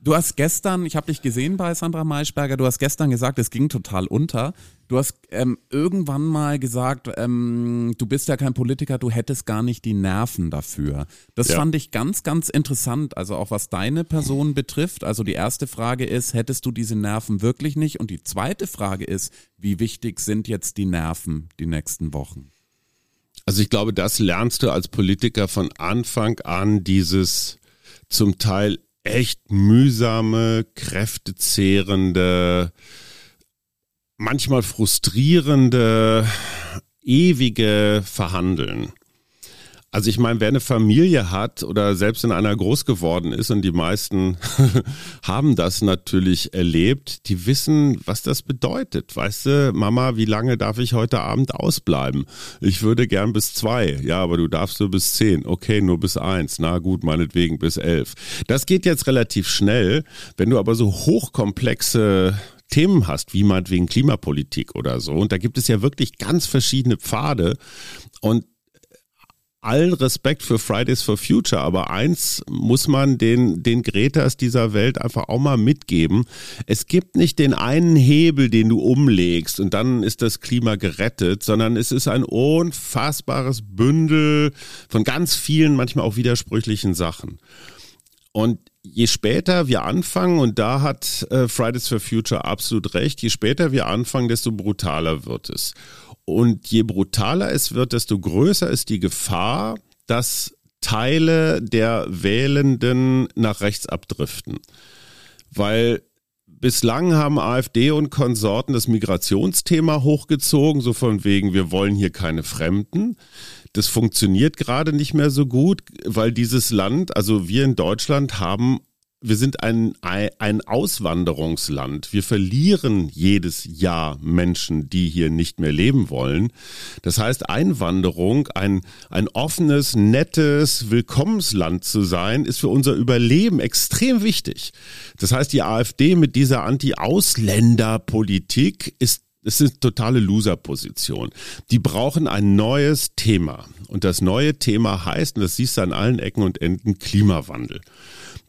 Du hast gestern, ich habe dich gesehen bei Sandra Maischberger, du hast gestern gesagt, es ging total unter. Du hast ähm, irgendwann mal gesagt, ähm, du bist ja kein Politiker, du hättest gar nicht die Nerven dafür. Das ja. fand ich ganz, ganz interessant, also auch was deine Person betrifft. Also die erste Frage ist, hättest du diese Nerven wirklich nicht? Und die zweite Frage ist, wie wichtig sind jetzt die Nerven die nächsten Wochen? Also ich glaube, das lernst du als Politiker von Anfang an, dieses zum Teil echt mühsame, kräftezehrende, manchmal frustrierende, ewige Verhandeln. Also ich meine, wer eine Familie hat oder selbst in einer groß geworden ist und die meisten haben das natürlich erlebt, die wissen, was das bedeutet. Weißt du, Mama, wie lange darf ich heute Abend ausbleiben? Ich würde gern bis zwei. Ja, aber du darfst nur bis zehn. Okay, nur bis eins. Na gut, meinetwegen bis elf. Das geht jetzt relativ schnell. Wenn du aber so hochkomplexe Themen hast, wie meinetwegen Klimapolitik oder so. Und da gibt es ja wirklich ganz verschiedene Pfade. Und allen Respekt für Fridays for Future, aber eins muss man den, den Gretas dieser Welt einfach auch mal mitgeben. Es gibt nicht den einen Hebel, den du umlegst und dann ist das Klima gerettet, sondern es ist ein unfassbares Bündel von ganz vielen, manchmal auch widersprüchlichen Sachen. Und je später wir anfangen, und da hat äh, Fridays for Future absolut recht, je später wir anfangen, desto brutaler wird es. Und je brutaler es wird, desto größer ist die Gefahr, dass Teile der Wählenden nach rechts abdriften. Weil bislang haben AfD und Konsorten das Migrationsthema hochgezogen, so von wegen, wir wollen hier keine Fremden. Das funktioniert gerade nicht mehr so gut, weil dieses Land, also wir in Deutschland haben wir sind ein, ein Auswanderungsland. Wir verlieren jedes Jahr Menschen, die hier nicht mehr leben wollen. Das heißt, Einwanderung, ein, ein offenes, nettes Willkommensland zu sein, ist für unser Überleben extrem wichtig. Das heißt, die AfD mit dieser Anti-Ausländer-Politik ist ist totale Loser-Position. Die brauchen ein neues Thema. Und das neue Thema heißt, und das siehst du an allen Ecken und Enden, Klimawandel.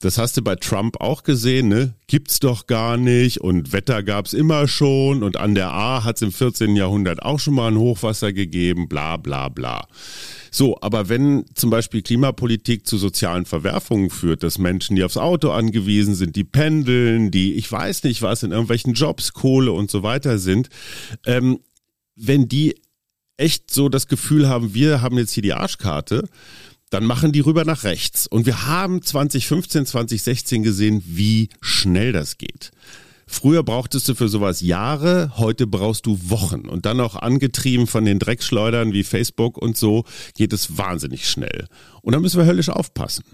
Das hast du bei Trump auch gesehen, ne? Gibt's doch gar nicht und Wetter gab's immer schon und an der A hat's im 14. Jahrhundert auch schon mal ein Hochwasser gegeben, bla bla bla. So, aber wenn zum Beispiel Klimapolitik zu sozialen Verwerfungen führt, dass Menschen, die aufs Auto angewiesen sind, die pendeln, die, ich weiß nicht was, in irgendwelchen Jobs, Kohle und so weiter sind, ähm, wenn die echt so das Gefühl haben, wir haben jetzt hier die Arschkarte, dann machen die rüber nach rechts. Und wir haben 2015, 2016 gesehen, wie schnell das geht. Früher brauchtest du für sowas Jahre, heute brauchst du Wochen. Und dann auch angetrieben von den Dreckschleudern wie Facebook und so, geht es wahnsinnig schnell. Und da müssen wir höllisch aufpassen.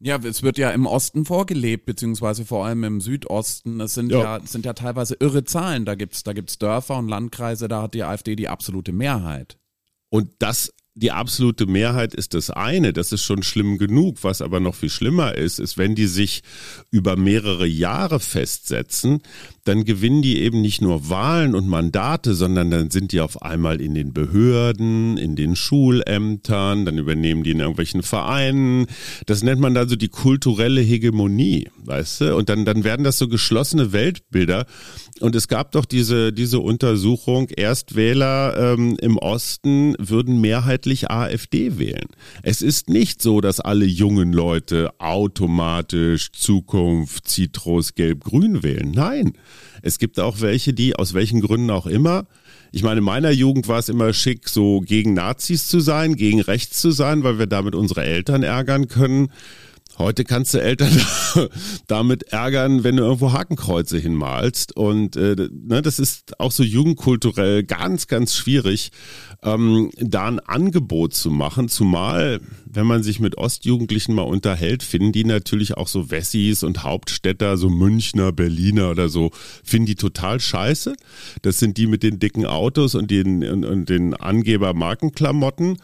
Ja, es wird ja im Osten vorgelebt, beziehungsweise vor allem im Südosten. Es sind ja, ja sind ja teilweise irre Zahlen. Da gibt's, da gibt's Dörfer und Landkreise, da hat die AfD die absolute Mehrheit. Und das die absolute Mehrheit ist das eine, das ist schon schlimm genug. Was aber noch viel schlimmer ist, ist, wenn die sich über mehrere Jahre festsetzen, dann gewinnen die eben nicht nur Wahlen und Mandate, sondern dann sind die auf einmal in den Behörden, in den Schulämtern, dann übernehmen die in irgendwelchen Vereinen. Das nennt man dann so die kulturelle Hegemonie, weißt du? Und dann, dann werden das so geschlossene Weltbilder. Und es gab doch diese, diese Untersuchung, Erstwähler ähm, im Osten würden mehrheitlich AfD wählen. Es ist nicht so, dass alle jungen Leute automatisch Zukunft, Zitrus, Gelb, Grün wählen. Nein. Es gibt auch welche, die aus welchen Gründen auch immer ich meine, in meiner Jugend war es immer schick, so gegen Nazis zu sein, gegen rechts zu sein, weil wir damit unsere Eltern ärgern können. Heute kannst du Eltern damit ärgern, wenn du irgendwo Hakenkreuze hinmalst. Und äh, ne, das ist auch so jugendkulturell ganz, ganz schwierig, ähm, da ein Angebot zu machen. Zumal, wenn man sich mit Ostjugendlichen mal unterhält, finden die natürlich auch so Wessis und Hauptstädter, so Münchner, Berliner oder so, finden die total scheiße. Das sind die mit den dicken Autos und den, und, und den Angeber-Markenklamotten.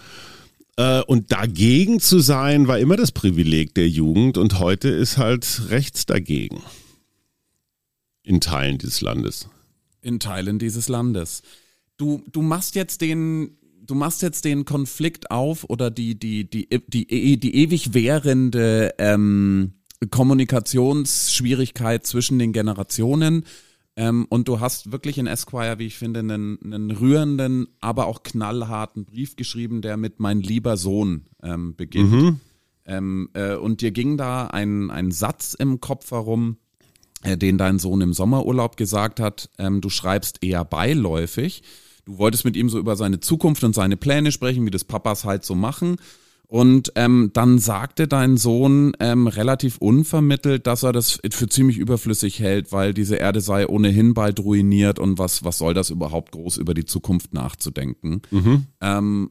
Äh, und dagegen zu sein, war immer das Privileg der Jugend und heute ist halt rechts dagegen. In Teilen dieses Landes. In Teilen dieses Landes. Du, du machst jetzt den, du machst jetzt den Konflikt auf oder die, die, die, die, die, ewig währende ähm, Kommunikationsschwierigkeit zwischen den Generationen ähm, und du hast wirklich in Esquire, wie ich finde, einen, einen rührenden, aber auch knallharten Brief geschrieben, der mit mein lieber Sohn ähm, beginnt. Mhm. Ähm, äh, und dir ging da ein, ein Satz im Kopf herum, äh, den dein Sohn im Sommerurlaub gesagt hat. Ähm, du schreibst eher beiläufig. Du wolltest mit ihm so über seine Zukunft und seine Pläne sprechen, wie das Papas halt so machen. Und ähm, dann sagte dein Sohn ähm, relativ unvermittelt, dass er das für ziemlich überflüssig hält, weil diese Erde sei ohnehin bald ruiniert und was, was soll das überhaupt groß über die Zukunft nachzudenken. Mhm. Ähm,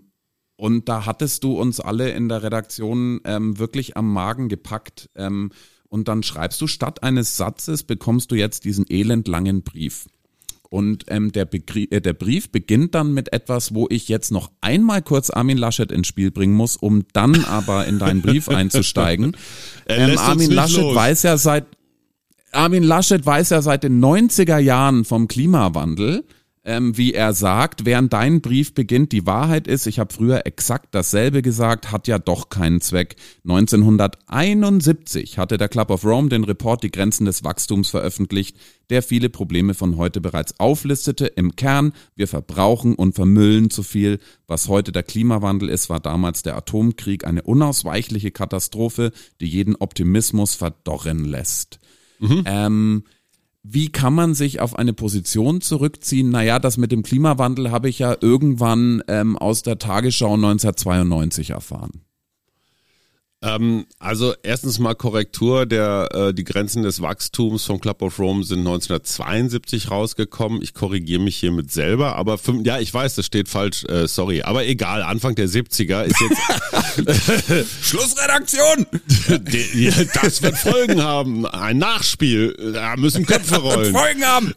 und da hattest du uns alle in der Redaktion ähm, wirklich am Magen gepackt. Ähm, und dann schreibst du, statt eines Satzes bekommst du jetzt diesen elendlangen Brief. Und ähm, der, äh, der Brief beginnt dann mit etwas, wo ich jetzt noch einmal kurz Armin Laschet ins Spiel bringen muss, um dann aber in deinen Brief einzusteigen. Ähm, Armin Laschet los. weiß ja seit Armin Laschet weiß ja seit den 90er Jahren vom Klimawandel ähm, wie er sagt, während dein Brief beginnt, die Wahrheit ist, ich habe früher exakt dasselbe gesagt, hat ja doch keinen Zweck. 1971 hatte der Club of Rome den Report Die Grenzen des Wachstums veröffentlicht, der viele Probleme von heute bereits auflistete. Im Kern, wir verbrauchen und vermüllen zu viel. Was heute der Klimawandel ist, war damals der Atomkrieg eine unausweichliche Katastrophe, die jeden Optimismus verdorren lässt. Mhm. Ähm, wie kann man sich auf eine Position zurückziehen? Naja, das mit dem Klimawandel habe ich ja irgendwann ähm, aus der Tagesschau 1992 erfahren. Ähm, also erstens mal Korrektur, der äh, die Grenzen des Wachstums vom Club of Rome sind 1972 rausgekommen. Ich korrigiere mich hiermit selber, aber fünf, ja, ich weiß, das steht falsch, äh, sorry, aber egal, Anfang der 70er ist jetzt Schlussredaktion. das wird Folgen haben, ein Nachspiel, da müssen Köpfe rollen. Folgen haben.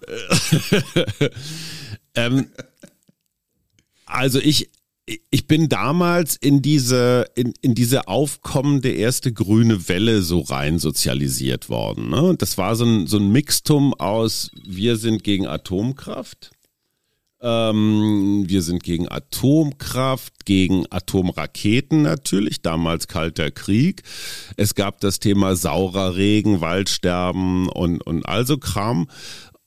ähm, also ich ich bin damals in diese, in, in diese aufkommende erste grüne Welle so rein sozialisiert worden. Ne? Das war so ein, so ein Mixtum aus, wir sind gegen Atomkraft. Ähm, wir sind gegen Atomkraft, gegen Atomraketen natürlich, damals kalter Krieg. Es gab das Thema saurer Regen, Waldsterben und, und also Kram.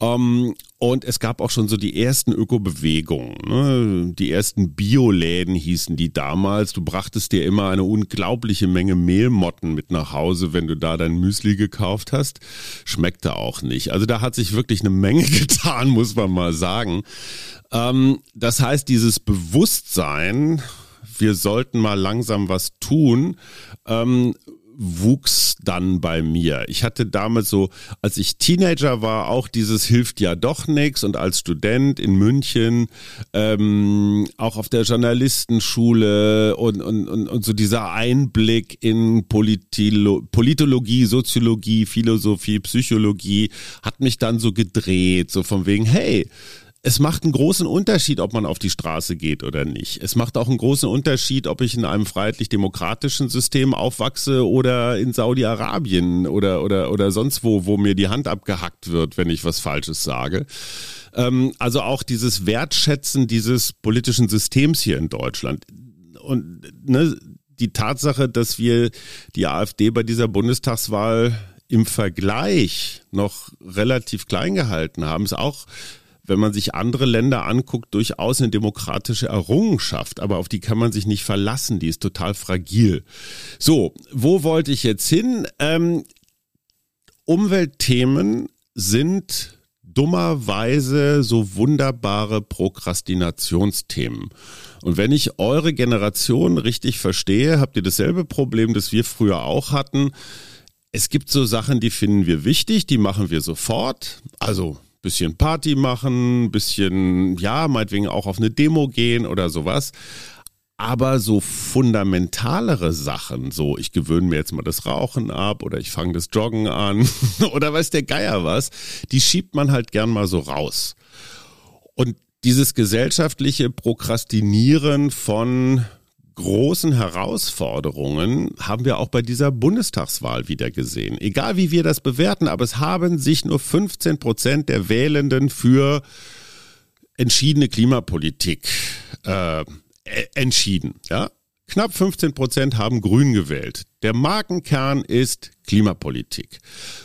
Ähm, und es gab auch schon so die ersten Ökobewegungen. Ne? Die ersten Bioläden hießen die damals. Du brachtest dir immer eine unglaubliche Menge Mehlmotten mit nach Hause, wenn du da dein Müsli gekauft hast. Schmeckte auch nicht. Also da hat sich wirklich eine Menge getan, muss man mal sagen. Ähm, das heißt, dieses Bewusstsein, wir sollten mal langsam was tun, ähm, wuchs dann bei mir. Ich hatte damals so, als ich Teenager war, auch dieses hilft ja doch nix und als Student in München, ähm, auch auf der Journalistenschule und, und, und, und so dieser Einblick in Politilo Politologie, Soziologie, Philosophie, Psychologie hat mich dann so gedreht, so von wegen, hey, es macht einen großen Unterschied, ob man auf die Straße geht oder nicht. Es macht auch einen großen Unterschied, ob ich in einem freiheitlich-demokratischen System aufwachse oder in Saudi-Arabien oder, oder, oder sonst wo, wo mir die Hand abgehackt wird, wenn ich was Falsches sage. Ähm, also auch dieses Wertschätzen dieses politischen Systems hier in Deutschland. Und ne, die Tatsache, dass wir die AfD bei dieser Bundestagswahl im Vergleich noch relativ klein gehalten haben, ist auch wenn man sich andere Länder anguckt, durchaus eine demokratische Errungenschaft, aber auf die kann man sich nicht verlassen, die ist total fragil. So, wo wollte ich jetzt hin? Ähm, Umweltthemen sind dummerweise so wunderbare Prokrastinationsthemen. Und wenn ich eure Generation richtig verstehe, habt ihr dasselbe Problem, das wir früher auch hatten. Es gibt so Sachen, die finden wir wichtig, die machen wir sofort. Also bisschen Party machen, bisschen, ja, meinetwegen auch auf eine Demo gehen oder sowas. Aber so fundamentalere Sachen, so ich gewöhne mir jetzt mal das Rauchen ab oder ich fange das Joggen an oder weiß der Geier was, die schiebt man halt gern mal so raus. Und dieses gesellschaftliche Prokrastinieren von großen Herausforderungen haben wir auch bei dieser Bundestagswahl wieder gesehen. Egal wie wir das bewerten, aber es haben sich nur 15 Prozent der Wählenden für entschiedene Klimapolitik äh, e-, entschieden. Ja? Knapp 15 Prozent haben Grün gewählt. Der Markenkern ist Klimapolitik.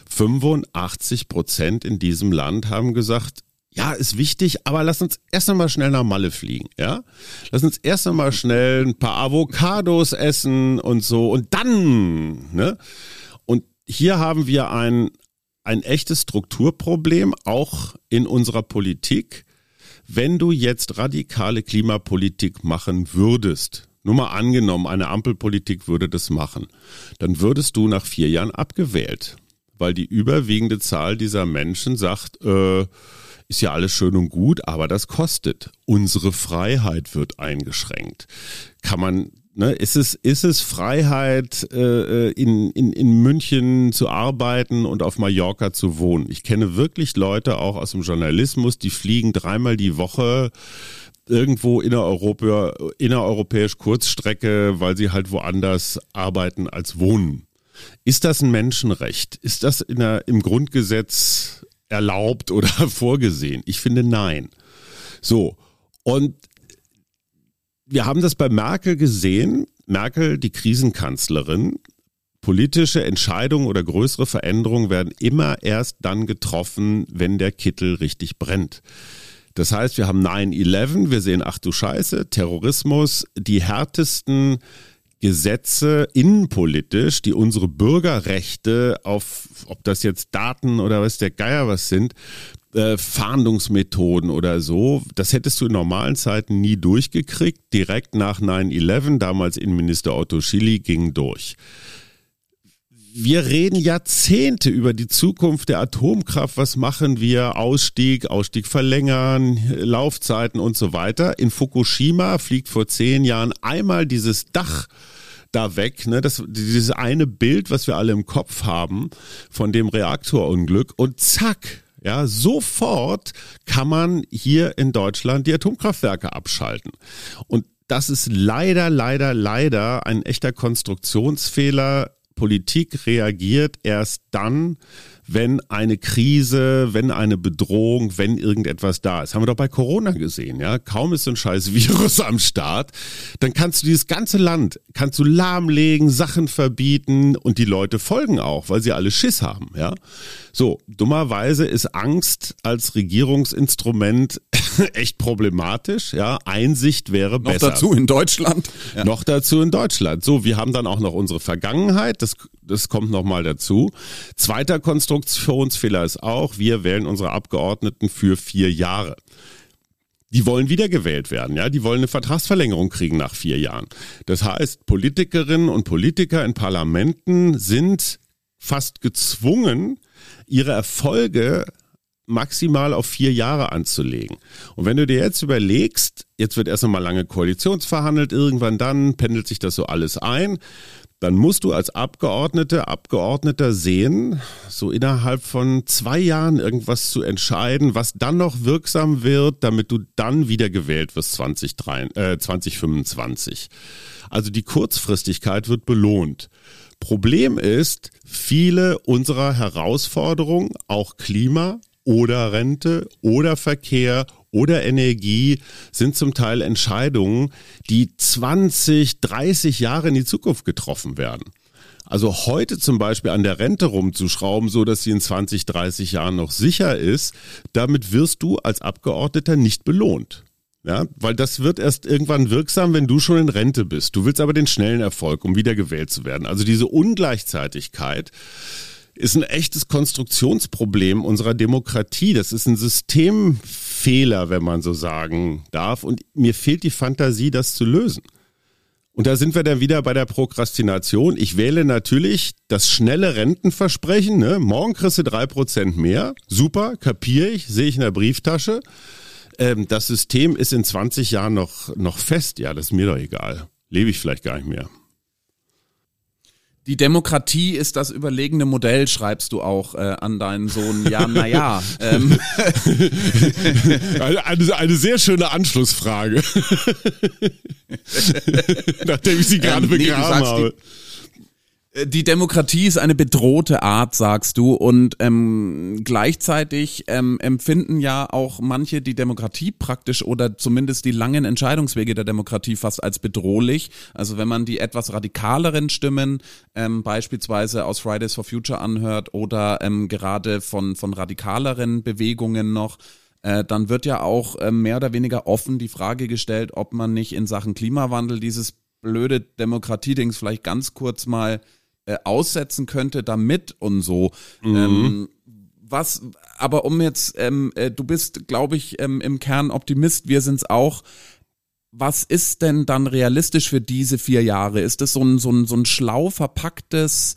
85 Prozent in diesem Land haben gesagt, ja, ist wichtig, aber lass uns erst einmal schnell nach Malle fliegen, ja? Lass uns erst einmal schnell ein paar Avocados essen und so und dann, ne? Und hier haben wir ein, ein echtes Strukturproblem, auch in unserer Politik. Wenn du jetzt radikale Klimapolitik machen würdest, nur mal angenommen, eine Ampelpolitik würde das machen, dann würdest du nach vier Jahren abgewählt, weil die überwiegende Zahl dieser Menschen sagt, äh, ist ja alles schön und gut, aber das kostet. Unsere Freiheit wird eingeschränkt. Kann man Ne, ist es, ist es Freiheit, äh, äh, in, in, in München zu arbeiten und auf Mallorca zu wohnen? Ich kenne wirklich Leute auch aus dem Journalismus, die fliegen dreimal die Woche irgendwo innereuropa, innereuropäisch Kurzstrecke, weil sie halt woanders arbeiten als wohnen. Ist das ein Menschenrecht? Ist das in der, im Grundgesetz erlaubt oder vorgesehen? Ich finde nein. So, und wir haben das bei Merkel gesehen. Merkel, die Krisenkanzlerin, politische Entscheidungen oder größere Veränderungen werden immer erst dann getroffen, wenn der Kittel richtig brennt. Das heißt, wir haben 9-11, wir sehen, ach du Scheiße, Terrorismus, die härtesten Gesetze innenpolitisch, die unsere Bürgerrechte auf, ob das jetzt Daten oder was der Geier was sind, äh, Fahndungsmethoden oder so, das hättest du in normalen Zeiten nie durchgekriegt. Direkt nach 9-11, damals Innenminister Otto Schilly, ging durch. wir reden Jahrzehnte über die Zukunft der Atomkraft. Was machen wir? Ausstieg, Ausstieg verlängern, Laufzeiten und so weiter. In Fukushima fliegt vor zehn Jahren einmal dieses Dach da weg, ne? Das, dieses eine Bild, was wir alle im Kopf haben von dem Reaktorunglück und zack, ja, sofort kann man hier in Deutschland die Atomkraftwerke abschalten. Und das ist leider, leider, leider ein echter Konstruktionsfehler Politik reagiert erst dann, wenn eine Krise, wenn eine Bedrohung, wenn irgendetwas da ist. Haben wir doch bei Corona gesehen, ja. Kaum ist so ein scheiß Virus am Start, dann kannst du dieses ganze Land, kannst du lahmlegen, Sachen verbieten und die Leute folgen auch, weil sie alle Schiss haben, ja. So, dummerweise ist Angst als Regierungsinstrument echt problematisch. Ja, Einsicht wäre noch besser. Noch dazu in Deutschland. Ja. Noch dazu in Deutschland. So, wir haben dann auch noch unsere Vergangenheit. Das, das kommt noch mal dazu. Zweiter Konstruktionsfehler ist auch, wir wählen unsere Abgeordneten für vier Jahre. Die wollen wiedergewählt werden, ja, die wollen eine Vertragsverlängerung kriegen nach vier Jahren. Das heißt, Politikerinnen und Politiker in Parlamenten sind fast gezwungen, ihre Erfolge maximal auf vier Jahre anzulegen. Und wenn du dir jetzt überlegst, jetzt wird erst einmal lange koalitionsverhandelt, irgendwann dann pendelt sich das so alles ein, dann musst du als Abgeordnete, Abgeordneter sehen, so innerhalb von zwei Jahren irgendwas zu entscheiden, was dann noch wirksam wird, damit du dann wieder gewählt wirst 2023, äh, 2025. Also die Kurzfristigkeit wird belohnt. Problem ist, viele unserer Herausforderungen, auch Klima oder Rente oder Verkehr oder Energie sind zum Teil Entscheidungen, die 20, 30 Jahre in die Zukunft getroffen werden. Also heute zum Beispiel an der Rente rumzuschrauben, so dass sie in 20, 30 Jahren noch sicher ist, damit wirst du als Abgeordneter nicht belohnt. Ja, weil das wird erst irgendwann wirksam, wenn du schon in Rente bist. Du willst aber den schnellen Erfolg, um wiedergewählt zu werden. Also diese Ungleichzeitigkeit ist ein echtes Konstruktionsproblem unserer Demokratie. Das ist ein Systemfehler, wenn man so sagen darf. Und mir fehlt die Fantasie, das zu lösen. Und da sind wir dann wieder bei der Prokrastination. Ich wähle natürlich das schnelle Rentenversprechen. Ne? Morgen kriegst du drei Prozent mehr. Super, kapiere ich, sehe ich in der Brieftasche ähm, das System ist in 20 Jahren noch, noch fest, ja, das ist mir doch egal. Lebe ich vielleicht gar nicht mehr. Die Demokratie ist das überlegene Modell, schreibst du auch äh, an deinen Sohn. Ja, naja. Ähm. eine, eine, eine sehr schöne Anschlussfrage. Nachdem ich sie gerade ähm, begraben nee, habe. Die, die Demokratie ist eine bedrohte Art, sagst du, und ähm, gleichzeitig ähm, empfinden ja auch manche die Demokratie praktisch oder zumindest die langen Entscheidungswege der Demokratie fast als bedrohlich. Also wenn man die etwas radikaleren Stimmen ähm, beispielsweise aus Fridays for Future anhört oder ähm, gerade von von radikaleren Bewegungen noch, äh, dann wird ja auch äh, mehr oder weniger offen die Frage gestellt, ob man nicht in Sachen Klimawandel dieses blöde Demokratiedings vielleicht ganz kurz mal äh, aussetzen könnte damit und so. Mhm. Ähm, was, aber um jetzt, ähm, äh, du bist, glaube ich, ähm, im Kern Optimist, wir sind's auch. Was ist denn dann realistisch für diese vier Jahre? Ist das so ein, so ein, so ein schlau verpacktes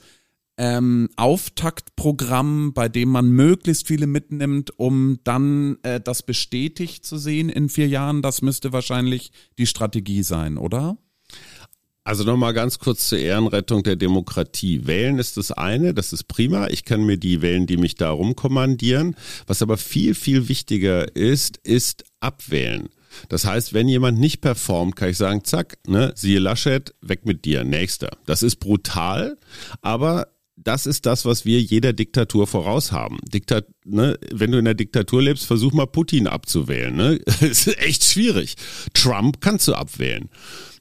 ähm, Auftaktprogramm, bei dem man möglichst viele mitnimmt, um dann äh, das bestätigt zu sehen in vier Jahren? Das müsste wahrscheinlich die Strategie sein, oder? Also nochmal ganz kurz zur Ehrenrettung der Demokratie. Wählen ist das eine, das ist prima. Ich kann mir die wählen, die mich da rumkommandieren. Was aber viel, viel wichtiger ist, ist abwählen. Das heißt, wenn jemand nicht performt, kann ich sagen, zack, ne, siehe Laschet, weg mit dir, nächster. Das ist brutal, aber das ist das, was wir jeder Diktatur voraus haben. Diktat, ne, wenn du in der Diktatur lebst, versuch mal Putin abzuwählen. Ne? Das ist echt schwierig. Trump kannst du abwählen.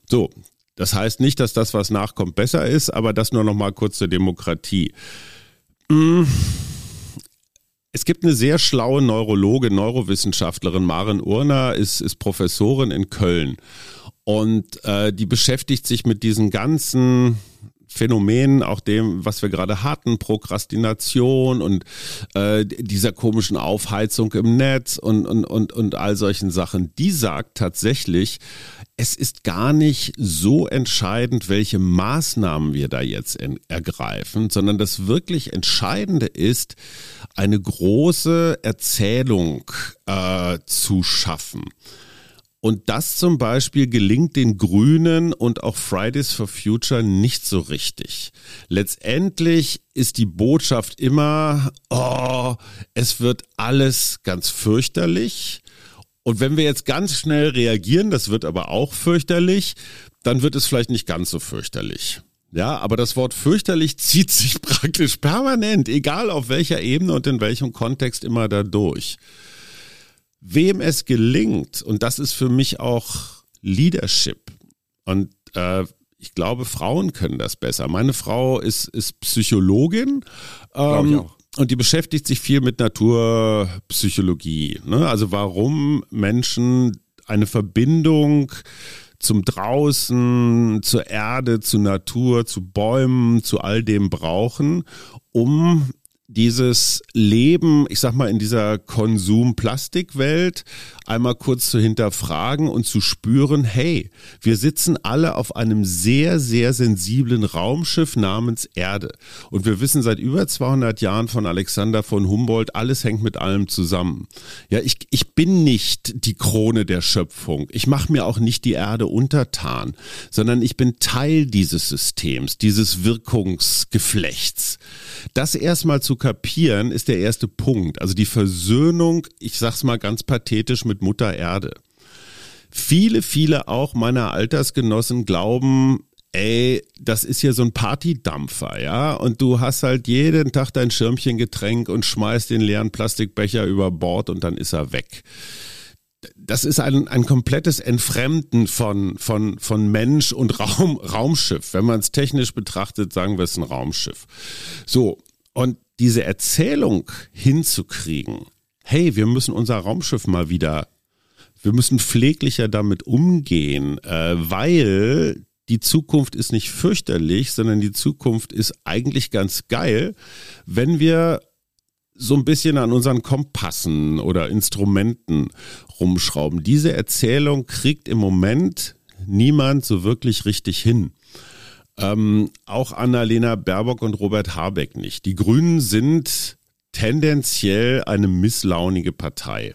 So, das heißt nicht, dass das, was nachkommt, besser ist, aber das nur noch mal kurz zur Demokratie. Mm. Es gibt eine sehr schlaue Neurologe, Neurowissenschaftlerin, Maren Urner, ist, ist Professorin in Köln. Und äh, die beschäftigt sich mit diesen ganzen Phänomenen, auch dem, was wir gerade hatten, Prokrastination und äh, dieser komischen Aufheizung im Netz und, und, und, und all solchen Sachen, die sagt tatsächlich, es ist gar nicht so entscheidend, welche Maßnahmen wir da jetzt ergreifen, sondern das wirklich Entscheidende ist, eine große Erzählung äh, zu schaffen. Und das zum Beispiel gelingt den Grünen und auch Fridays for Future nicht so richtig. Letztendlich ist die Botschaft immer, oh, es wird alles ganz fürchterlich. Und wenn wir jetzt ganz schnell reagieren, das wird aber auch fürchterlich, dann wird es vielleicht nicht ganz so fürchterlich. Ja, aber das Wort fürchterlich zieht sich praktisch permanent, egal auf welcher Ebene und in welchem Kontext immer dadurch. Wem es gelingt, und das ist für mich auch Leadership, und äh, ich glaube, Frauen können das besser. Meine Frau ist, ist Psychologin. Ähm, und die beschäftigt sich viel mit Naturpsychologie. Ne? Also warum Menschen eine Verbindung zum Draußen, zur Erde, zu Natur, zu Bäumen, zu all dem brauchen, um dieses Leben, ich sag mal, in dieser Konsum-Plastikwelt einmal kurz zu hinterfragen und zu spüren, hey, wir sitzen alle auf einem sehr, sehr sensiblen Raumschiff namens Erde. Und wir wissen seit über 200 Jahren von Alexander von Humboldt, alles hängt mit allem zusammen. Ja, ich, ich bin nicht die Krone der Schöpfung. Ich mache mir auch nicht die Erde untertan, sondern ich bin Teil dieses Systems, dieses Wirkungsgeflechts. Das erstmal zu kapieren ist der erste Punkt. Also die Versöhnung, ich sag's mal ganz pathetisch, mit Mutter Erde. Viele, viele auch meiner Altersgenossen glauben, ey, das ist ja so ein Partydampfer, ja, und du hast halt jeden Tag dein Schirmchengetränk und schmeißt den leeren Plastikbecher über Bord und dann ist er weg. Das ist ein, ein komplettes Entfremden von, von, von Mensch und Raum, Raumschiff. Wenn man es technisch betrachtet, sagen wir es ein Raumschiff. So, und diese Erzählung hinzukriegen, hey, wir müssen unser Raumschiff mal wieder, wir müssen pfleglicher damit umgehen, äh, weil die Zukunft ist nicht fürchterlich, sondern die Zukunft ist eigentlich ganz geil, wenn wir so ein bisschen an unseren Kompassen oder Instrumenten rumschrauben. Diese Erzählung kriegt im Moment niemand so wirklich richtig hin. Ähm, auch Annalena Baerbock und Robert Habeck nicht. Die Grünen sind tendenziell eine misslaunige Partei.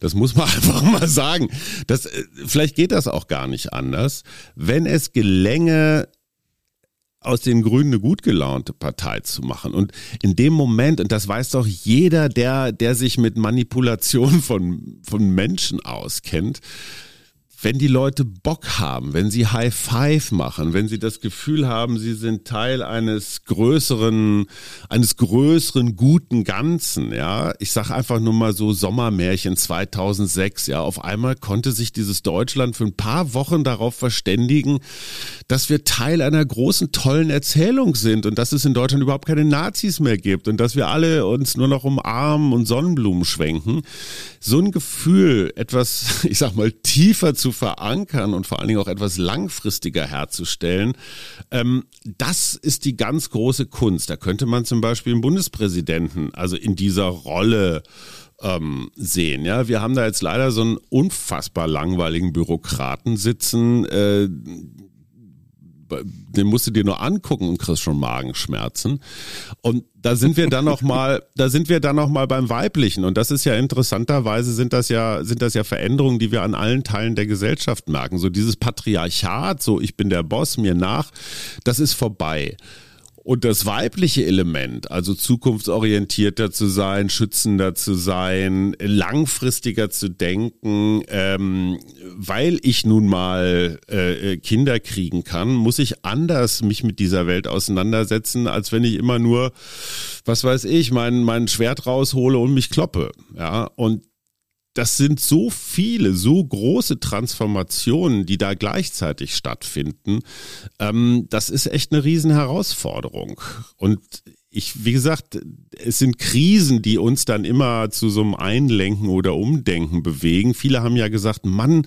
Das muss man einfach mal sagen. Das, äh, vielleicht geht das auch gar nicht anders. Wenn es gelänge, aus den Grünen eine gut gelaunte Partei zu machen. Und in dem Moment, und das weiß doch jeder, der, der sich mit Manipulation von, von Menschen auskennt, wenn die Leute Bock haben, wenn sie High Five machen, wenn sie das Gefühl haben, sie sind Teil eines größeren, eines größeren guten Ganzen, ja. Ich sag einfach nur mal so Sommermärchen 2006, ja. Auf einmal konnte sich dieses Deutschland für ein paar Wochen darauf verständigen, dass wir Teil einer großen, tollen Erzählung sind und dass es in Deutschland überhaupt keine Nazis mehr gibt und dass wir alle uns nur noch umarmen und Sonnenblumen schwenken. So ein Gefühl, etwas, ich sag mal, tiefer zu verankern und vor allen Dingen auch etwas langfristiger herzustellen, ähm, das ist die ganz große Kunst. Da könnte man zum Beispiel einen Bundespräsidenten, also in dieser Rolle ähm, sehen. Ja, wir haben da jetzt leider so einen unfassbar langweiligen Bürokraten sitzen, äh, den musst du dir nur angucken und kriegst schon Magenschmerzen. Und da sind wir dann noch mal, da sind wir dann noch mal beim Weiblichen. Und das ist ja interessanterweise sind das ja, sind das ja Veränderungen, die wir an allen Teilen der Gesellschaft merken. So dieses Patriarchat, so ich bin der Boss, mir nach, das ist vorbei. Und das weibliche Element, also zukunftsorientierter zu sein, schützender zu sein, langfristiger zu denken, ähm, weil ich nun mal äh, Kinder kriegen kann, muss ich anders mich mit dieser Welt auseinandersetzen, als wenn ich immer nur, was weiß ich, mein, mein Schwert raushole und mich kloppe. Ja, und das sind so viele, so große Transformationen, die da gleichzeitig stattfinden. Ähm, das ist echt eine Riesenherausforderung. Und ich, wie gesagt, es sind Krisen, die uns dann immer zu so einem Einlenken oder Umdenken bewegen. Viele haben ja gesagt, Mann,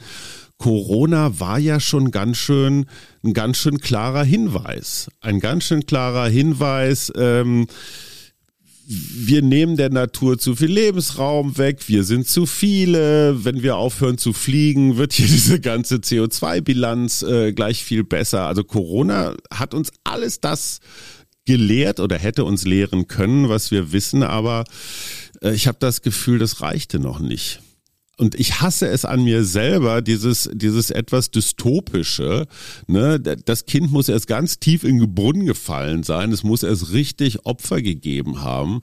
Corona war ja schon ganz schön, ein ganz schön klarer Hinweis. Ein ganz schön klarer Hinweis, ähm, wir nehmen der Natur zu viel Lebensraum weg, wir sind zu viele, wenn wir aufhören zu fliegen, wird hier diese ganze CO2-Bilanz äh, gleich viel besser. Also Corona hat uns alles das gelehrt oder hätte uns lehren können, was wir wissen, aber äh, ich habe das Gefühl, das reichte noch nicht. Und ich hasse es an mir selber, dieses, dieses etwas dystopische. Ne? Das Kind muss erst ganz tief in den Brunnen gefallen sein. Es muss erst richtig Opfer gegeben haben.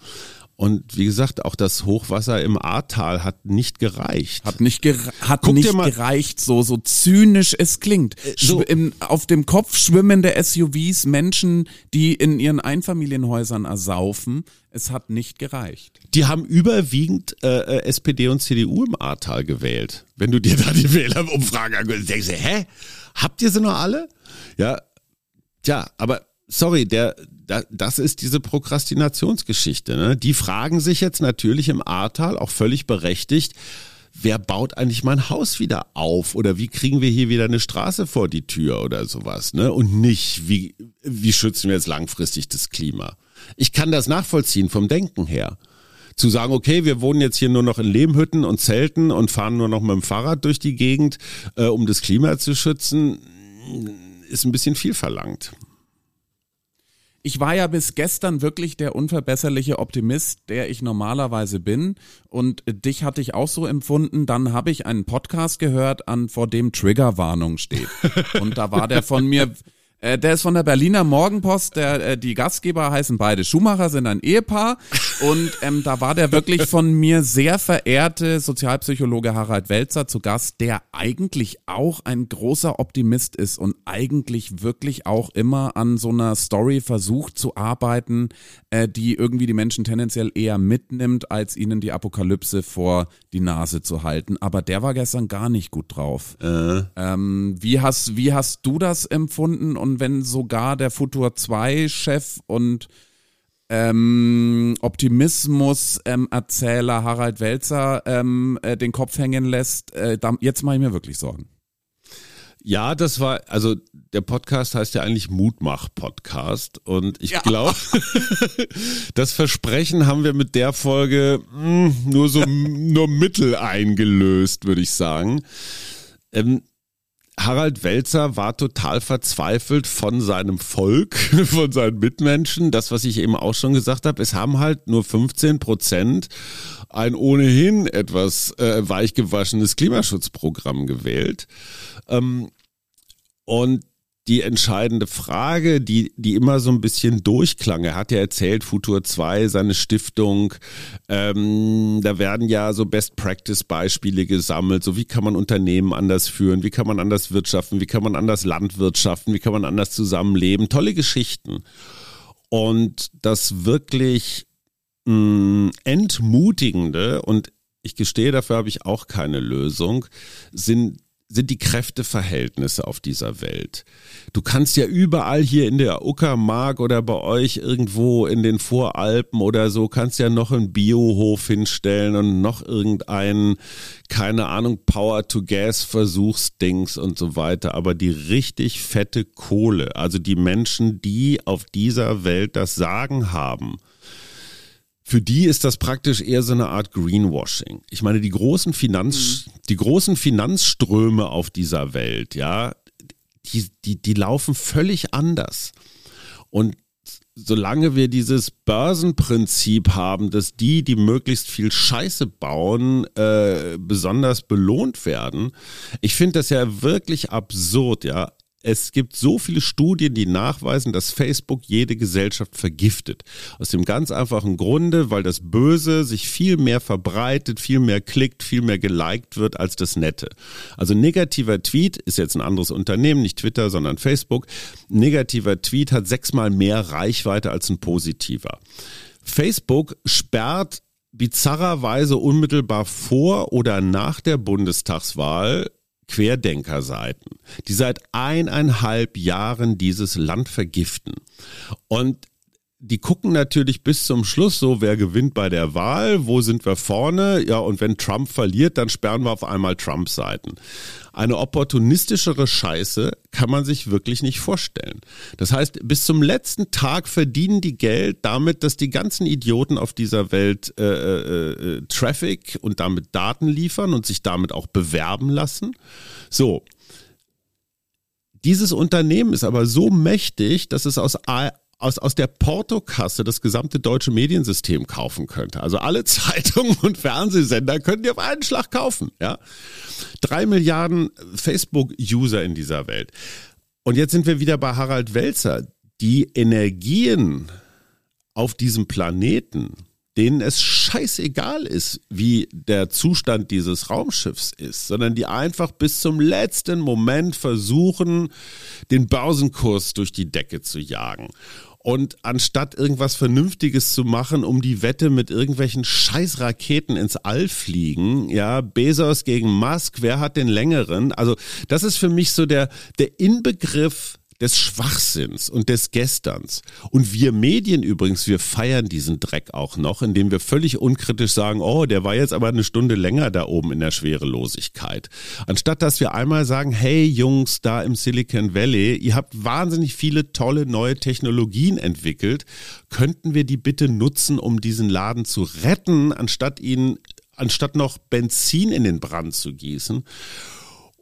Und wie gesagt, auch das Hochwasser im Ahrtal hat nicht gereicht. Hat nicht, gere hat nicht gereicht, so, so zynisch es klingt. Äh, so. Im, auf dem Kopf schwimmende SUVs, Menschen, die in ihren Einfamilienhäusern ersaufen. Es hat nicht gereicht. Die haben überwiegend äh, äh SPD und CDU im Ahrtal gewählt. Wenn du dir da die Wählerumfragen anguckst, denkst du, hä? Habt ihr sie noch alle? Ja, tja, aber sorry, der, das ist diese Prokrastinationsgeschichte. Ne? Die fragen sich jetzt natürlich im Ahrtal auch völlig berechtigt, wer baut eigentlich mein Haus wieder auf oder wie kriegen wir hier wieder eine Straße vor die Tür oder sowas, ne? Und nicht, wie, wie schützen wir jetzt langfristig das Klima? Ich kann das nachvollziehen vom Denken her. Zu sagen, okay, wir wohnen jetzt hier nur noch in Lehmhütten und Zelten und fahren nur noch mit dem Fahrrad durch die Gegend, äh, um das Klima zu schützen, ist ein bisschen viel verlangt ich war ja bis gestern wirklich der unverbesserliche Optimist, der ich normalerweise bin. Und dich hatte ich auch so empfunden. Dann habe ich einen Podcast gehört, an vor dem Triggerwarnung steht. Und da war der von mir äh, der ist von der Berliner Morgenpost. Der, äh, die Gastgeber heißen beide Schumacher, sind ein Ehepaar. Und ähm, da war der wirklich von mir sehr verehrte Sozialpsychologe Harald Welzer zu Gast, der eigentlich auch ein großer Optimist ist und eigentlich wirklich auch immer an so einer Story versucht zu arbeiten, äh, die irgendwie die Menschen tendenziell eher mitnimmt, als ihnen die Apokalypse vor die Nase zu halten. Aber der war gestern gar nicht gut drauf. Äh. Ähm, wie, hast, wie hast du das empfunden? Und und wenn sogar der Futur 2 Chef und ähm, Optimismus-Erzähler ähm, Harald Welzer ähm, äh, den Kopf hängen lässt, äh, da, jetzt mache ich mir wirklich Sorgen. Ja, das war, also der Podcast heißt ja eigentlich Mutmach-Podcast und ich ja. glaube, das Versprechen haben wir mit der Folge mh, hm, nur so nur mittel eingelöst, würde ich sagen. Ähm, Harald Welzer war total verzweifelt von seinem Volk, von seinen Mitmenschen. Das, was ich eben auch schon gesagt habe, es haben halt nur 15 Prozent ein ohnehin etwas äh, weichgewaschenes Klimaschutzprogramm gewählt. Ähm, und die entscheidende Frage, die, die immer so ein bisschen durchklang. Er hat ja erzählt, Futur 2, seine Stiftung, ähm, da werden ja so Best-Practice-Beispiele gesammelt. So wie kann man Unternehmen anders führen, wie kann man anders wirtschaften, wie kann man anders landwirtschaften, wie kann man anders zusammenleben. Tolle Geschichten. Und das wirklich mh, mm, entmutigende und ich gestehe, dafür habe ich auch keine Lösung, sind sind die Kräfteverhältnisse auf dieser Welt. Du kannst ja überall hier in der Uckermark oder bei euch irgendwo in den Voralpen oder so, kannst ja noch einen Biohof hinstellen und noch irgendeinen, keine Ahnung, Power-to-Gas-Versuchsdings und so weiter. Aber die richtig fette Kohle, also die Menschen, die auf dieser Welt das Sagen haben, für die ist das praktisch eher so eine Art Greenwashing. Ich meine, die großen Finanz, mhm. die großen Finanzströme auf dieser Welt, ja, die, die, die laufen völlig anders. Und solange wir dieses Börsenprinzip haben, dass die, die möglichst viel Scheiße bauen, äh, besonders belohnt werden, ich finde das ja wirklich absurd, ja es gibt so viele Studien, die nachweisen, dass Facebook jede Gesellschaft vergiftet. Aus dem ganz einfachen Grunde, weil das Böse sich viel mehr verbreitet, viel mehr klickt, viel mehr geliked wird als das Nette. Also negativer Tweet ist jetzt ein anderes Unternehmen, nicht Twitter, sondern Facebook. Negativer Tweet hat sechsmal mehr Reichweite als ein positiver. Facebook sperrt bizarrerweise unmittelbar vor oder nach der Bundestagswahl Querdenkerseiten, die seit eineinhalb Jahren dieses Land vergiften. Und die gucken natürlich bis zum Schluss so, wer gewinnt bei der Wahl, wo sind wir vorne, ja, und wenn Trump verliert, dann sperren wir auf einmal Trump-Seiten. Eine opportunistischere Scheiße kann man sich wirklich nicht vorstellen. Das heißt, bis zum letzten Tag verdienen die Geld damit, dass die ganzen Idioten auf dieser Welt äh, äh, äh, Traffic und damit Daten liefern und sich damit auch bewerben lassen. So. Dieses Unternehmen ist aber so mächtig, dass es aus aus, aus der Portokasse das gesamte deutsche Mediensystem kaufen könnte. Also alle Zeitungen und Fernsehsender könnten die auf einen Schlag kaufen. Ja, drei Milliarden Facebook-User in dieser Welt. Und jetzt sind wir wieder bei Harald Welzer. Die Energien auf diesem Planeten denen es scheißegal ist, wie der Zustand dieses Raumschiffs ist, sondern die einfach bis zum letzten Moment versuchen, den Börsenkurs durch die Decke zu jagen. Und anstatt irgendwas Vernünftiges zu machen, um die Wette mit irgendwelchen Scheißraketen ins All fliegen, ja, Bezos gegen Musk, wer hat den längeren? Also, das ist für mich so der, der Inbegriff des Schwachsinns und des Gesterns. Und wir Medien übrigens, wir feiern diesen Dreck auch noch, indem wir völlig unkritisch sagen, oh, der war jetzt aber eine Stunde länger da oben in der Schwerelosigkeit. Anstatt dass wir einmal sagen, hey Jungs, da im Silicon Valley, ihr habt wahnsinnig viele tolle neue Technologien entwickelt, könnten wir die bitte nutzen, um diesen Laden zu retten, anstatt ihn, anstatt noch Benzin in den Brand zu gießen.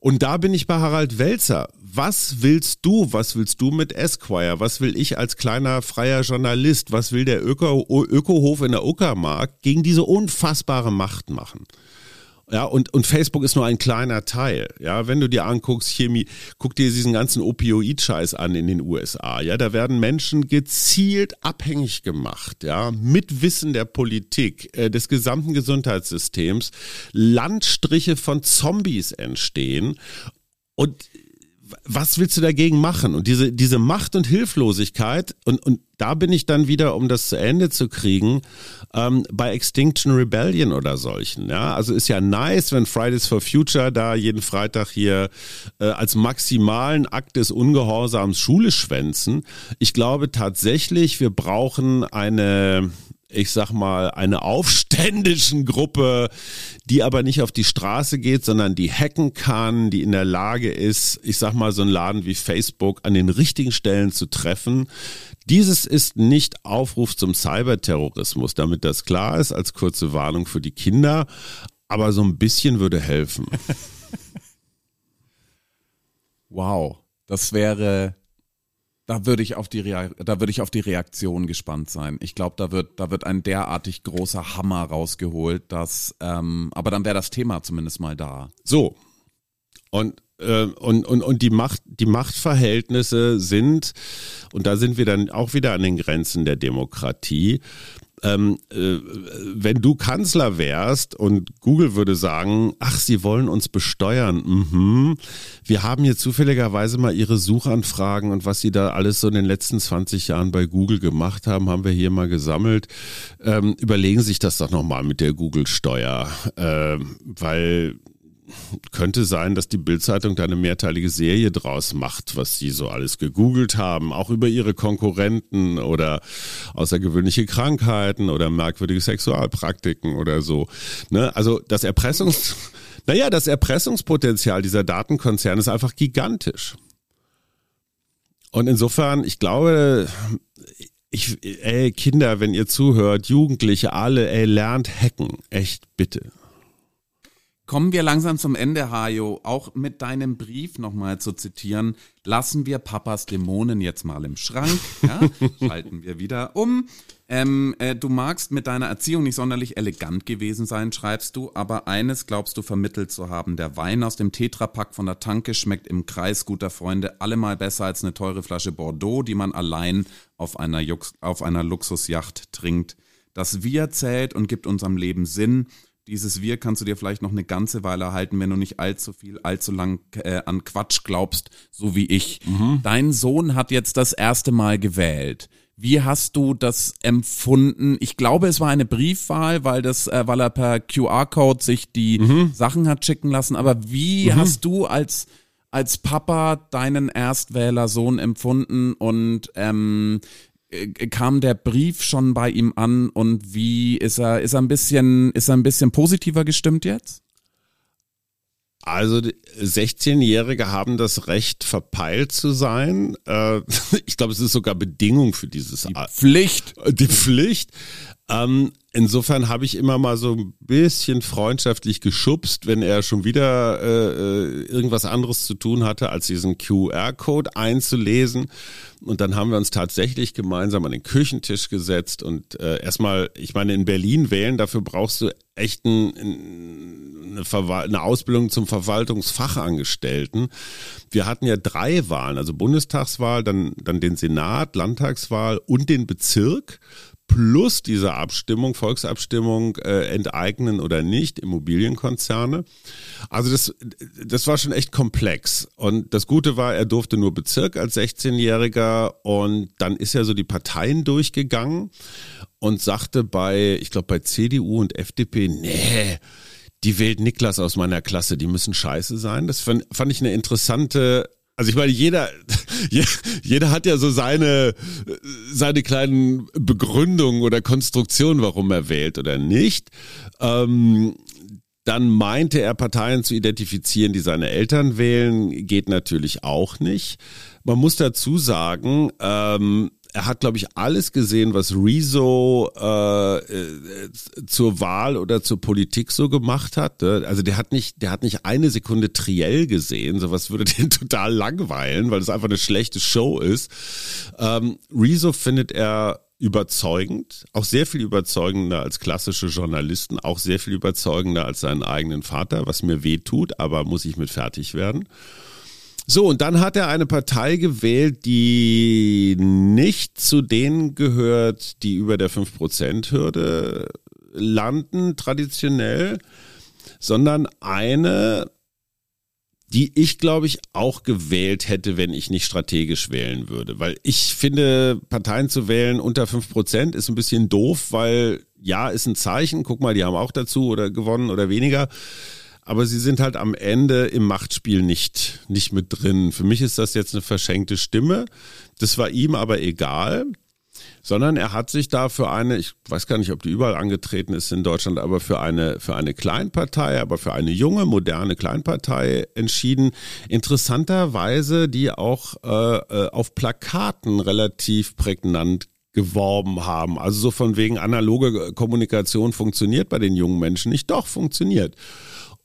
Und da bin ich bei Harald Welzer. Was willst du? Was willst du mit Esquire? Was will ich als kleiner freier Journalist? Was will der Öko Ökohof in der Uckermark gegen diese unfassbare Macht machen? Ja, und, und Facebook ist nur ein kleiner Teil. Ja, wenn du dir anguckst, Chemie, guck dir diesen ganzen Opioid-Scheiß an in den USA. Ja, da werden Menschen gezielt abhängig gemacht. Ja, mit Wissen der Politik, äh, des gesamten Gesundheitssystems. Landstriche von Zombies entstehen. Und was willst du dagegen machen? Und diese, diese Macht und Hilflosigkeit, und, und da bin ich dann wieder, um das zu Ende zu kriegen, ähm, bei Extinction Rebellion oder solchen. Ja, also ist ja nice, wenn Fridays for Future da jeden Freitag hier äh, als maximalen Akt des Ungehorsams Schule schwänzen. Ich glaube tatsächlich, wir brauchen eine ich sag mal, eine aufständischen Gruppe, die aber nicht auf die Straße geht, sondern die hacken kann, die in der Lage ist, ich sag mal, so einen Laden wie Facebook an den richtigen Stellen zu treffen. Dieses ist nicht Aufruf zum Cyberterrorismus, damit das klar ist, als kurze Warnung für die Kinder, aber so ein bisschen würde helfen. Wow, das wäre da würde ich auf die Rea da würde ich auf die Reaktion gespannt sein. Ich glaube, da wird da wird ein derartig großer Hammer rausgeholt, dass ähm, aber dann wäre das Thema zumindest mal da. So und äh, und, und, und die Macht, die Machtverhältnisse sind, und da sind wir dann auch wieder an den Grenzen der Demokratie, ähm, äh, wenn du Kanzler wärst und Google würde sagen, ach, sie wollen uns besteuern, mhm. wir haben hier zufälligerweise mal ihre Suchanfragen und was sie da alles so in den letzten 20 Jahren bei Google gemacht haben, haben wir hier mal gesammelt. Ähm, überlegen sich das doch nochmal mit der Google-Steuer, äh, weil könnte sein, dass die Bildzeitung da eine mehrteilige Serie draus macht, was sie so alles gegoogelt haben, auch über ihre Konkurrenten oder außergewöhnliche Krankheiten oder merkwürdige Sexualpraktiken oder so. Ne? Also das Erpressungs, naja, das Erpressungspotenzial dieser Datenkonzerne ist einfach gigantisch. Und insofern, ich glaube, ich, ey, Kinder, wenn ihr zuhört, Jugendliche, alle, ey, lernt hacken. Echt, bitte. Kommen wir langsam zum Ende, Hajo. Auch mit deinem Brief nochmal zu zitieren, lassen wir Papas Dämonen jetzt mal im Schrank. Ja? Schalten wir wieder um. Ähm, äh, du magst mit deiner Erziehung nicht sonderlich elegant gewesen sein, schreibst du, aber eines glaubst du vermittelt zu haben. Der Wein aus dem Tetrapack von der Tanke schmeckt im Kreis guter Freunde allemal besser als eine teure Flasche Bordeaux, die man allein auf einer, Jux auf einer Luxusjacht trinkt. Das Wir zählt und gibt unserem Leben Sinn dieses Wir kannst du dir vielleicht noch eine ganze Weile erhalten, wenn du nicht allzu viel, allzu lang äh, an Quatsch glaubst, so wie ich. Mhm. Dein Sohn hat jetzt das erste Mal gewählt. Wie hast du das empfunden? Ich glaube, es war eine Briefwahl, weil das, äh, weil er per QR-Code sich die mhm. Sachen hat schicken lassen. Aber wie mhm. hast du als als Papa deinen Erstwähler Sohn empfunden und ähm, äh, kam der Brief schon bei ihm an und wie ist er, ist er ein bisschen, ist er ein bisschen positiver gestimmt jetzt? Also 16-Jährige haben das Recht, verpeilt zu sein. Äh, ich glaube, es ist sogar Bedingung für dieses Die Pflicht. Die Pflicht. Ähm, insofern habe ich immer mal so ein bisschen freundschaftlich geschubst, wenn er schon wieder äh, äh irgendwas anderes zu tun hatte, als diesen QR-Code einzulesen. Und dann haben wir uns tatsächlich gemeinsam an den Küchentisch gesetzt und äh, erstmal, ich meine, in Berlin wählen, dafür brauchst du echt ein, eine, eine Ausbildung zum Verwaltungsfachangestellten. Wir hatten ja drei Wahlen, also Bundestagswahl, dann, dann den Senat, Landtagswahl und den Bezirk plus diese Abstimmung, Volksabstimmung, äh, enteignen oder nicht, Immobilienkonzerne. Also das, das war schon echt komplex. Und das Gute war, er durfte nur Bezirk als 16-Jähriger und dann ist er so die Parteien durchgegangen und sagte bei, ich glaube bei CDU und FDP, nee, die wählt Niklas aus meiner Klasse, die müssen scheiße sein. Das fand, fand ich eine interessante also ich meine, jeder, jeder hat ja so seine, seine kleinen Begründungen oder Konstruktionen, warum er wählt oder nicht. Ähm, dann meinte er, Parteien zu identifizieren, die seine Eltern wählen, geht natürlich auch nicht. Man muss dazu sagen, ähm, er hat, glaube ich, alles gesehen, was Rezo äh, äh, zur Wahl oder zur Politik so gemacht hat. Ne? Also der hat nicht, der hat nicht eine Sekunde Triell gesehen. Sowas würde den total langweilen, weil es einfach eine schlechte Show ist. Ähm, Rezo findet er überzeugend, auch sehr viel überzeugender als klassische Journalisten, auch sehr viel überzeugender als seinen eigenen Vater, was mir weh tut, aber muss ich mit fertig werden. So, und dann hat er eine Partei gewählt, die nicht zu denen gehört, die über der 5%-Hürde landen, traditionell, sondern eine, die ich, glaube ich, auch gewählt hätte, wenn ich nicht strategisch wählen würde. Weil ich finde, Parteien zu wählen unter 5% ist ein bisschen doof, weil ja, ist ein Zeichen, guck mal, die haben auch dazu oder gewonnen oder weniger aber sie sind halt am Ende im Machtspiel nicht, nicht mit drin. Für mich ist das jetzt eine verschenkte Stimme. Das war ihm aber egal, sondern er hat sich da für eine, ich weiß gar nicht, ob die überall angetreten ist in Deutschland, aber für eine, für eine Kleinpartei, aber für eine junge, moderne Kleinpartei entschieden. Interessanterweise, die auch äh, äh auf Plakaten relativ prägnant geworben haben. Also so von wegen analoge Kommunikation funktioniert bei den jungen Menschen nicht. Doch, funktioniert.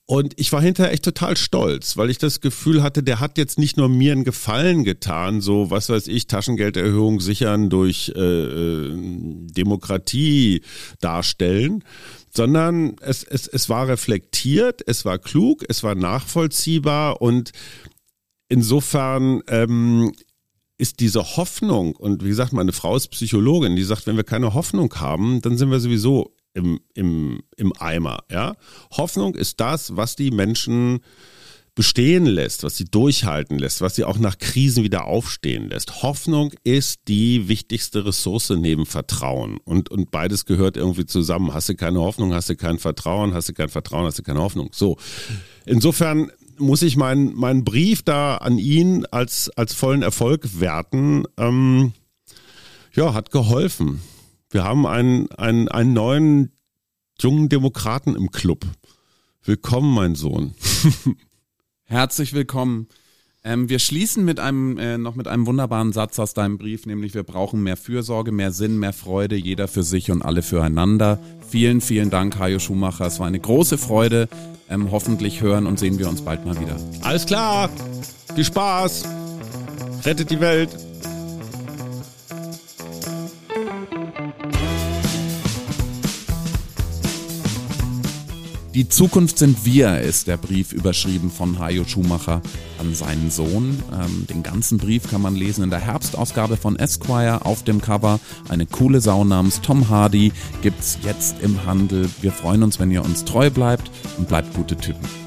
Und ich war hinterher echt total stolz, weil ich das Gefühl hatte, der hat jetzt nicht nur mir einen Gefallen getan, so was weiß ich, Taschengelderhöhung sichern durch äh, äh, Demokratie darstellen, sondern es, es, es war reflektiert, es war klug, es war nachvollziehbar und insofern ähm, ist diese Hoffnung, und wie gesagt, meine Frau ist Psychologin, die sagt, wenn wir keine Hoffnung haben, dann sind wir sowieso im, im, im Eimer. Ja? Hoffnung ist das, was die Menschen bestehen lässt, was sie durchhalten lässt, was sie auch nach Krisen wieder aufstehen lässt. Hoffnung ist die wichtigste Ressource neben Vertrauen. Und, und beides gehört irgendwie zusammen. Hast du keine Hoffnung, hast du kein Vertrauen, hast du kein Vertrauen, hast du keine Hoffnung. So. Insofern muss ich meinen meinen Brief da an ihn als, als vollen Erfolg werten. Ähm, ja, hat geholfen. Wir haben einen, einen, einen neuen jungen Demokraten im Club. Willkommen, mein Sohn. Herzlich willkommen. Ähm, wir schließen mit einem, äh, noch mit einem wunderbaren Satz aus deinem Brief, nämlich wir brauchen mehr Fürsorge, mehr Sinn, mehr Freude, jeder für sich und alle füreinander. Vielen, vielen Dank, Hajo Schumacher. Es war eine große Freude. Ähm, hoffentlich hören und sehen wir uns bald mal wieder. Alles klar. Viel Spaß. Rettet die Welt. Die Zukunft sind wir, ist der Brief überschrieben von Hajo Schumacher an seinen Sohn. Ähm, den ganzen Brief kann man lesen in der Herbstausgabe von Esquire auf dem Cover. Eine coole Sau namens Tom Hardy gibt's jetzt im Handel. Wir freuen uns, wenn ihr uns treu bleibt und bleibt gute Typen.